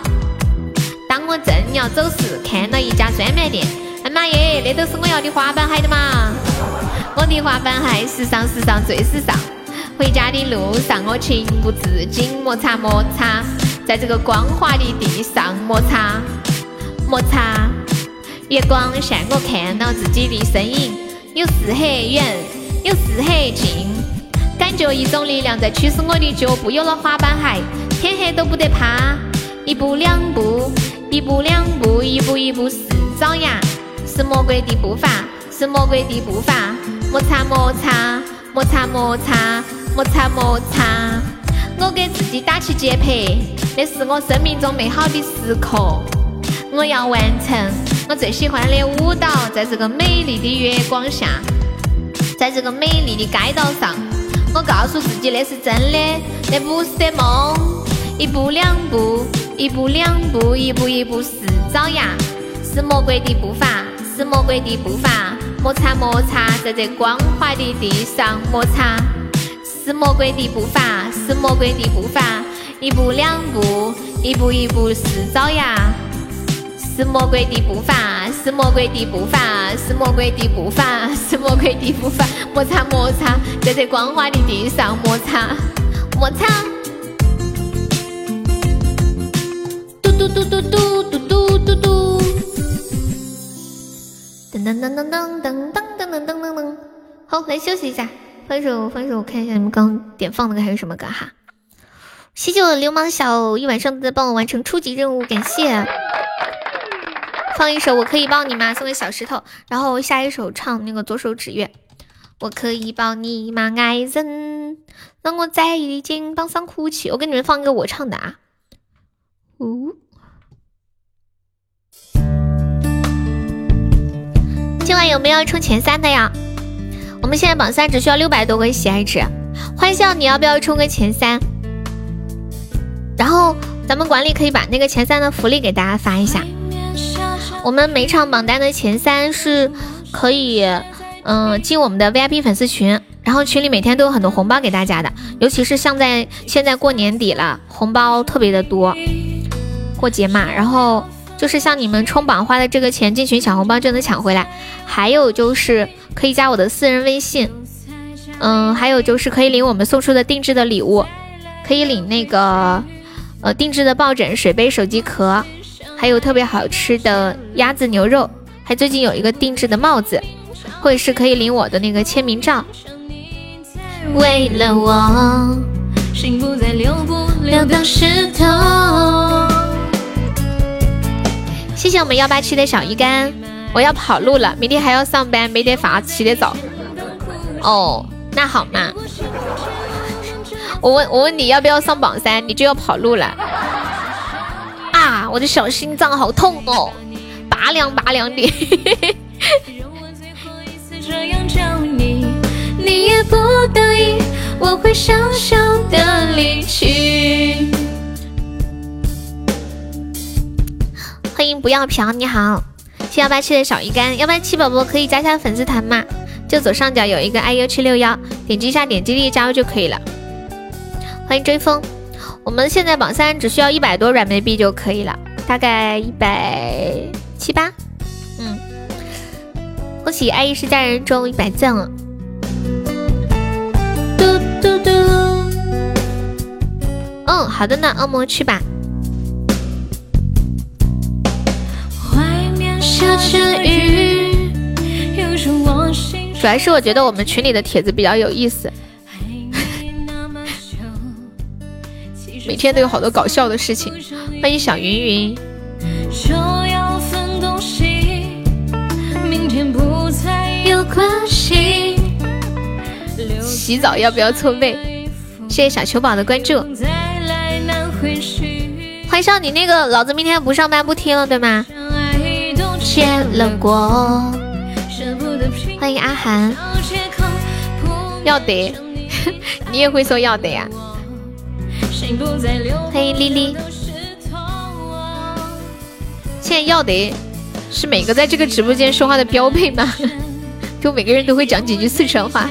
我正要走时，看到一家专卖店。哎妈耶，那都是我要的滑板鞋的嘛！我的滑板鞋，时尚时尚最时尚。回家的路上，我情不自禁摩擦摩擦，在这个光滑的地上摩擦摩擦。月光下，我看到自己的身影，有时很远，有时很近。感觉一种力量在驱使我的脚步，有了滑板鞋，天黑都不得怕。一步两步，一步两步，一步一步是爪牙，是魔鬼的步伐，是魔鬼的步伐。摩擦摩擦，摩擦摩擦，摩擦摩擦。我给自己打起节拍，那是我生命中美好的时刻。我要完成我最喜欢的舞蹈，在这个美丽的月光下，在这个美丽的街道上，我告诉自己那是真的，那不是梦。一步两步，一步两步，一步一步是爪牙，是魔鬼的步伐，是魔鬼的步伐。摩擦摩擦，在这光滑的地上摩擦。是魔鬼的步伐，是魔鬼的步伐，一步两步，一步一步是爪牙。是魔鬼的步伐，是魔鬼的步伐，是魔鬼的步伐，是魔鬼的步伐。摩擦摩擦，在这光滑的地上摩擦摩擦。嘟嘟嘟嘟嘟嘟嘟嘟。噔噔噔噔噔噔噔噔噔噔噔。好，来休息一下。分手，分手，我看一下你们刚点放那个还有什么歌哈？谢谢我流氓小一晚上在帮我完成初级任务，感谢。放一首我可以抱你吗？送给小石头。然后下一首唱那个左手指月。我可以抱你吗，爱人？让我在你肩膀上哭泣。我给你们放一个我唱的啊。呜。晚有没有冲前三的呀？我们现在榜三只需要六百多个喜爱值，欢笑，你要不要冲个前三？然后咱们管理可以把那个前三的福利给大家发一下。我们每场榜单的前三是可以，嗯，进我们的 VIP 粉丝群，然后群里每天都有很多红包给大家的，尤其是像在现在过年底了，红包特别的多，过节嘛，然后就是像你们冲榜花的这个钱进群抢红包就能抢回来，还有就是。可以加我的私人微信，嗯，还有就是可以领我们送出的定制的礼物，可以领那个呃定制的抱枕、水杯、手机壳，还有特别好吃的鸭子牛肉，还最近有一个定制的帽子，或者是可以领我的那个签名照。为了我，心不再留不流当石头。谢谢我们幺八七的小鱼干。我要跑路了，明天还要上班，没得法起得早。哦，那好嘛。我问我问你要不要上榜三，你就要跑路了。啊，我的小心脏好痛哦，拔凉拔凉的。你也不得已，我会小小的离去。欢迎不要嫖，你好。七幺八七的小鱼干，幺八七宝宝可以加下粉丝团吗？就左上角有一个 i u 七六幺，点击一下，点击立即加入就可以了。欢迎追风，我们现在榜三只需要一百多软妹币就可以了，大概一百七八。嗯，恭喜爱意是家人中一百赞了。嘟嘟嘟。嗯，好的呢，恶魔去吧。主要是我觉得我们群里的帖子比较有意思，每天都有好多搞笑的事情。欢迎小云云。洗澡要不要搓背？谢谢小球宝的关注。欢迎少你那个老子明天不上班不听了，对吗？了过。欢迎阿涵，要得，你也会说要得呀。欢迎丽丽，现在要得是每个在这个直播间说话的标配吗？就每个人都会讲几句四川话。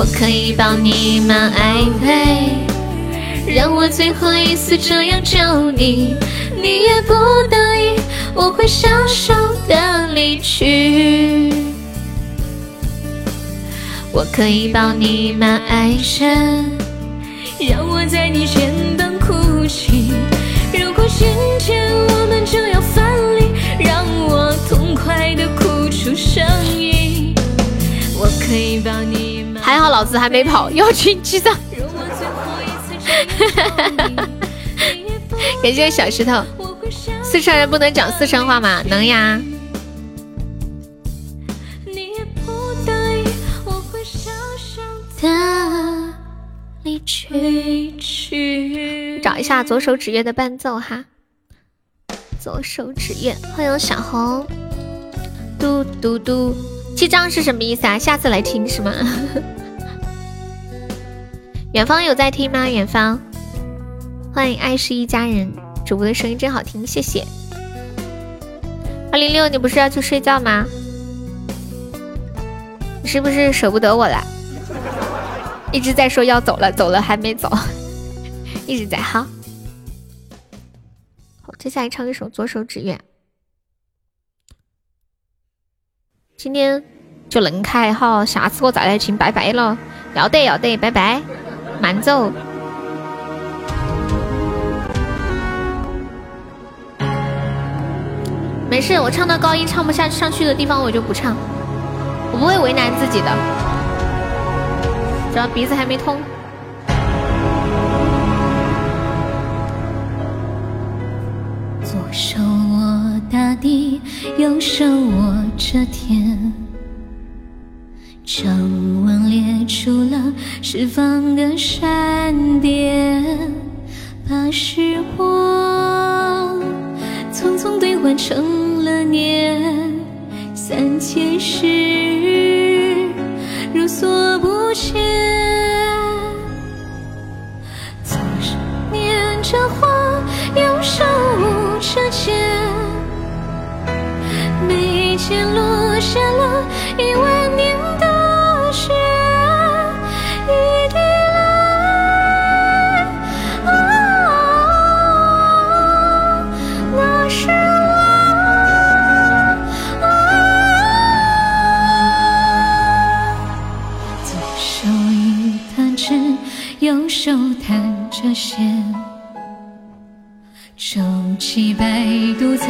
我可以抱你吗爱人让我最后一次这样叫你你也不得已我会笑笑的离去。我可以抱你吗爱神让我在你肩膀哭泣。如果今天我们就要分离让我痛快的哭出声音。老子还没跑，要群击掌。感谢小石头。四川人不能讲四川话吗？能呀。找一下左手指月的伴奏哈。左手指月，欢迎小红。嘟嘟嘟，记账是什么意思啊？下次来听是吗？远方有在听吗？远方，欢迎爱是一家人，主播的声音真好听，谢谢。二零六，你不是要去睡觉吗？你是不是舍不得我了？一直在说要走了，走了还没走，一直在哈。好，接下来唱一首《左手指月》。今天就能开哈，下次我再来听，拜拜了。要得要得，拜拜。慢奏。没事，我唱到高音唱不下上去的地方，我就不唱，我不会为难自己的，主要鼻子还没通。左手握大地，右手握着天。掌纹裂出了释放的闪电，把时光匆匆兑换成了年，三千世如所不见。左手拈着花，右手舞着剑，眉间落下了一万弹着弦，舟楫摆渡在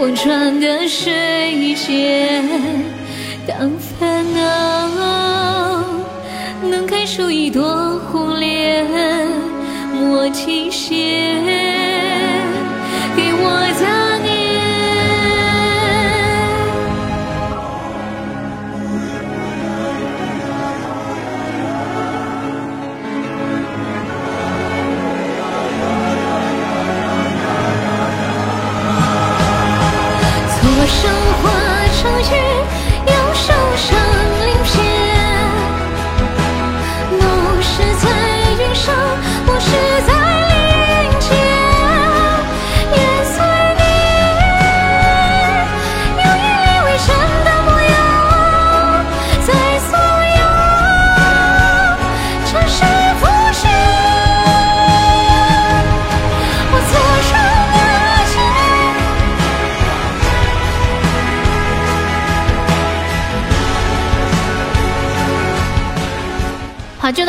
忘川的水间。当烦恼能开出一朵红莲，莫停歇，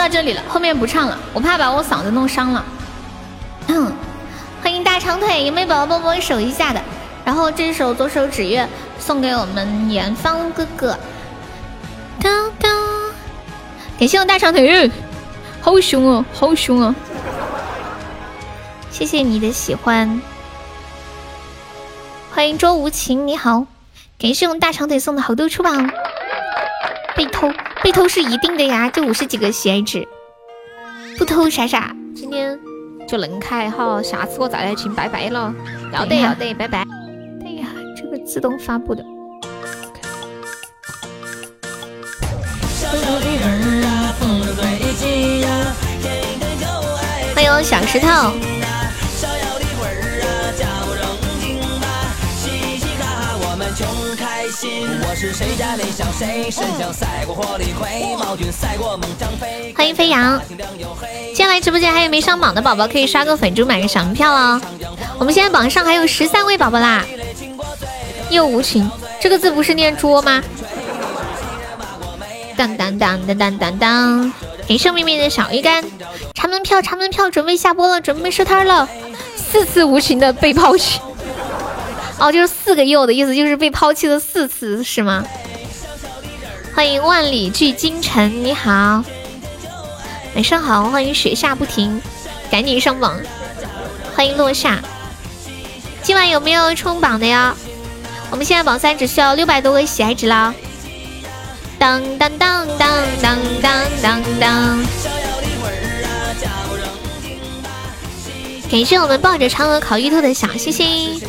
到这里了，后面不唱了，我怕把我嗓子弄伤了。欢迎大长腿，有没有宝宝帮我守一下的？然后这首左手指月送给我们远方哥哥。当当，感谢我大长腿，好凶哦，好凶哦！谢谢你的喜欢，欢迎周无情，你好，感谢我们大长腿送的好多出宝。被偷，被偷是一定的呀，就五十几个喜爱值，不偷傻傻。今天就能开哈，下次我再来请，拜拜了。要得要得，拜拜。对呀，这个自动发布的。欢迎小石头。欢迎飞扬，今天来直播间还有没上榜的宝宝，可以刷个粉猪买个小门票哦。我们现在榜上还有十三位宝宝啦。又无情，这个字不是念捉吗？当当当当当当当！感谢秘密的小鱼干，查门票查门票，准备下播了，准备收摊了。四次无情的被抛弃。哦，就是四个又的意思，就是被抛弃了四次，是吗？欢迎万里聚京城，你好，晚上好，欢迎雪下不停，赶紧上榜，欢迎落下。今晚有没有冲榜的呀？我们现在榜三只需要六百多个喜爱值了。当当当当当当当当！感谢我们抱着嫦娥烤玉兔的小星星，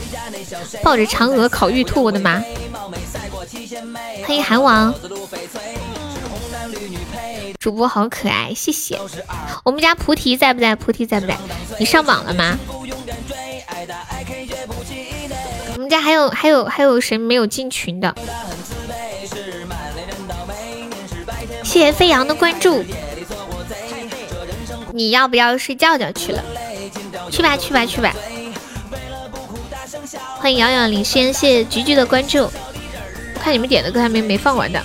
抱着嫦娥烤玉兔，我的妈！欢迎韩王，主播好可爱，谢谢。我们家菩提在不在？菩提在不在？你上榜了吗？我们家还有还有还有谁没有进群的？谢谢飞扬的关注。你要不要睡觉觉去了？去吧去吧去吧。欢迎遥遥领先，谢谢菊菊的关注。我看你们点的歌还没没放完的。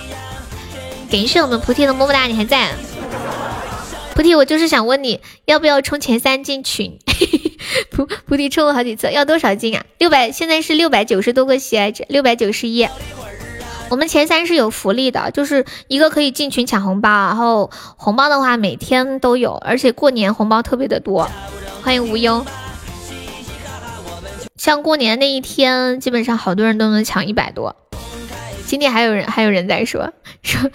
感谢我们菩提的么么哒，你还在？菩提，我就是想问你要不要冲前三进群？菩菩提冲了好几次，要多少进啊？六百，现在是六百九十多个喜爱值，六百九十一。我们前三是有福利的，就是一个可以进群抢红包，然后红包的话每天都有，而且过年红包特别的多。欢迎无忧，像过年那一天，基本上好多人都能抢一百多。今天还有人还有人在说说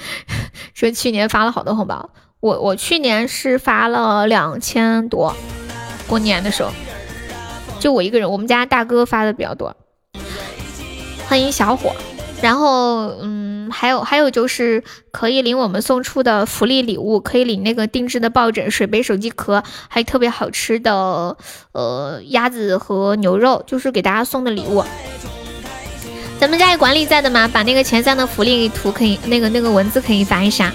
说去年发了好多红包，我我去年是发了两千多，过年的时候就我一个人，我们家大哥发的比较多。欢迎小伙。然后，嗯，还有还有就是可以领我们送出的福利礼物，可以领那个定制的抱枕、水杯、手机壳，还有特别好吃的呃鸭子和牛肉，就是给大家送的礼物。咱们家有管理在的吗？把那个前三的福利图可以，那个那个文字可以发一下。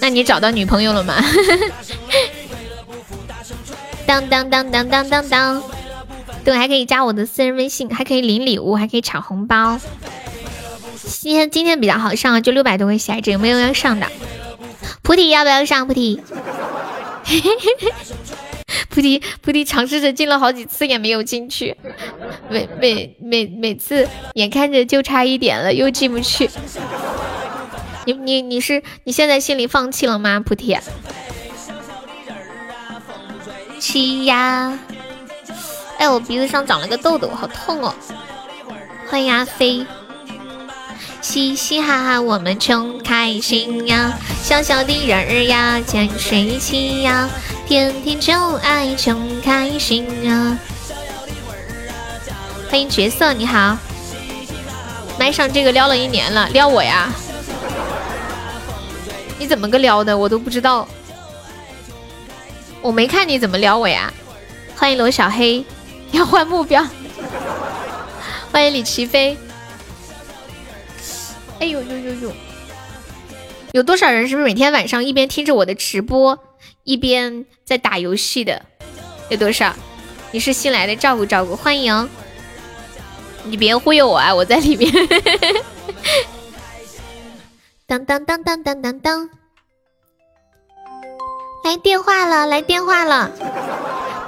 那你找到女朋友了吗？当当当当当当当。对，还可以加我的私人微信，还可以领礼物，还可以抢红包。今天今天比较好上，就六百多个喜爱值，有没有要上的？菩提要不要上？菩提，菩提，菩提尝试着进了好几次也没有进去，每每每每次眼看着就差一点了，又进不去。你你你是你现在心里放弃了吗？菩提，七呀。哎，我鼻子上长了个痘痘，好痛哦！欢迎阿飞，嘻嘻哈哈，我们穷开心呀！小小的人儿呀，见谁起呀？天天就爱穷开心啊！欢迎角色，你好，麦上这个撩了一年了，撩我呀？你怎么个撩的？我都不知道，我没看你怎么撩我呀？欢迎罗小黑。要换目标，欢迎李奇飞。哎呦呦呦呦！有多少人是不是每天晚上一边听着我的直播，一边在打游戏的？有多少？你是新来的，照顾照顾，欢迎。你别忽悠我啊！我在里面。当当当当当当当！来电话了，来电话了。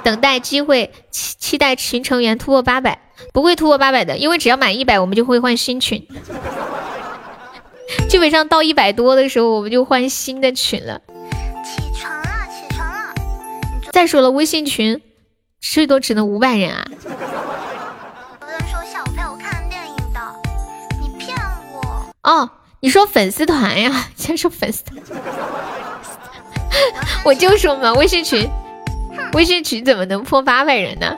等待机会，期期待群成员突破八百，不会突破八百的，因为只要满一百，我们就会换新群。基本上到一百多的时候，我们就换新的群了。起床了，起床了。再说了，微信群最多只能五百人啊。有人说看电影的，你骗我。哦，你说粉丝团呀？先说粉丝团，我就说嘛，微信群。微信群怎么能破八百人呢？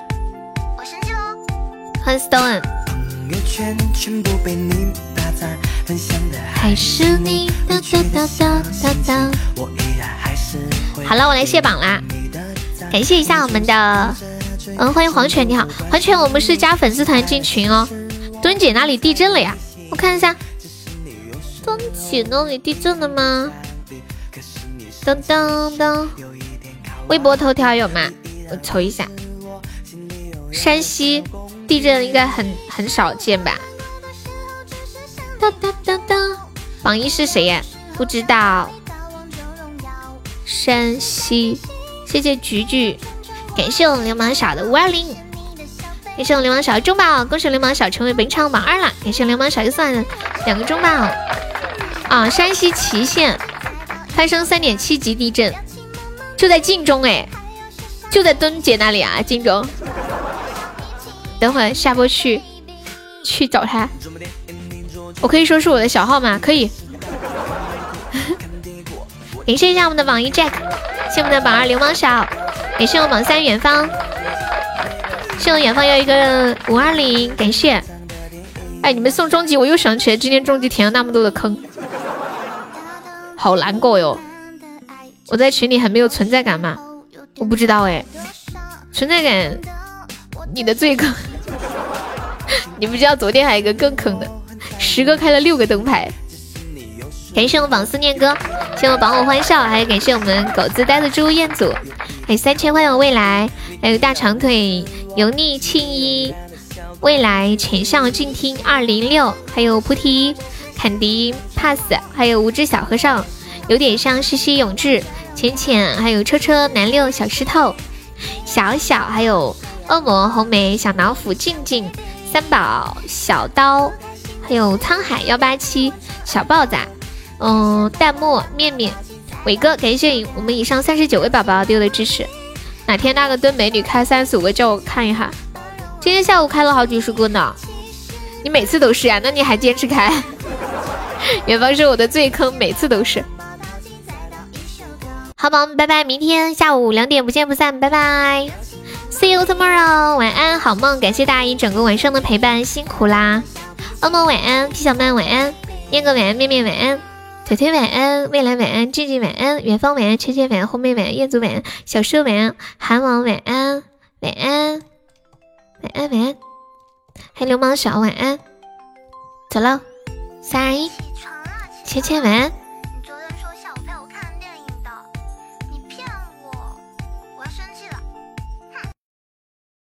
我生气喽！欢迎 Stone。还是你哒哒哒哒哒哒。好了，我来卸榜啦！感谢一下我们的，嗯，欢迎黄泉，你好，黄泉，我们是加粉丝团进群哦。墩姐那里地震了呀？我看一下，墩姐那里地震了吗？当当当。微博头条有吗？我瞅一下。山西地震应该很很少见吧？哒哒哒哒。榜一是谁呀？不知道。山西，谢谢菊菊，感谢我流氓小的五二零，感谢我流氓小的中宝，恭喜流氓小成为本场榜二了，感谢流氓小又送来的两个中宝。啊，山西祁县。发生三点七级地震，就在晋中哎，就在墩姐那里啊，晋中。等会下播去去找他，我可以说是我的小号吗？可以。感谢一下我们的榜一 Jack，谢我们的榜二流氓小，感谢我榜三远方，谢我远方有一个五二零，感谢。哎，你们送终极，我又想起来今天终极填了那么多的坑，好难过哟。我在群里很没有存在感吗？我不知道哎，存在感，你的最坑。你不知道昨天还有一个更坑的，十个开了六个灯牌。感谢我榜思念哥，谢我榜我欢笑，还有感谢我们狗子呆的猪彦祖，还有三千欢迎未来，还有大长腿油腻青衣，未来浅笑静听二零六，还有菩提坎迪 pass，还有无知小和尚，有点像西西永志浅浅，还有车车南六小石头小小，还有恶魔红梅小老虎静静三宝小刀，还有沧海幺八七小豹子。嗯，弹幕面面伟哥，感谢我们以上三十九位宝宝对我的支持。哪天那个蹲美女开三十五个，叫我看一下。今天下午开了好几十个呢，你每次都是呀？那你还坚持开？远方是我的最坑，每次都是。好宝宝们，拜拜！明天下午两点不见不散，拜拜！See you tomorrow，晚安，好梦！感谢大家一整个晚上的陪伴，辛苦啦！噩梦晚安，皮小曼晚安，念个晚安，面面晚安。腿腿晚安，未来晚安，静静晚安，远方晚安，芊芊晚安，红梅晚安，燕祖晚安，小蛇晚安，韩王晚安，晚安，晚安晚安，还流氓小晚安，走了，三二一，芊芊晚安。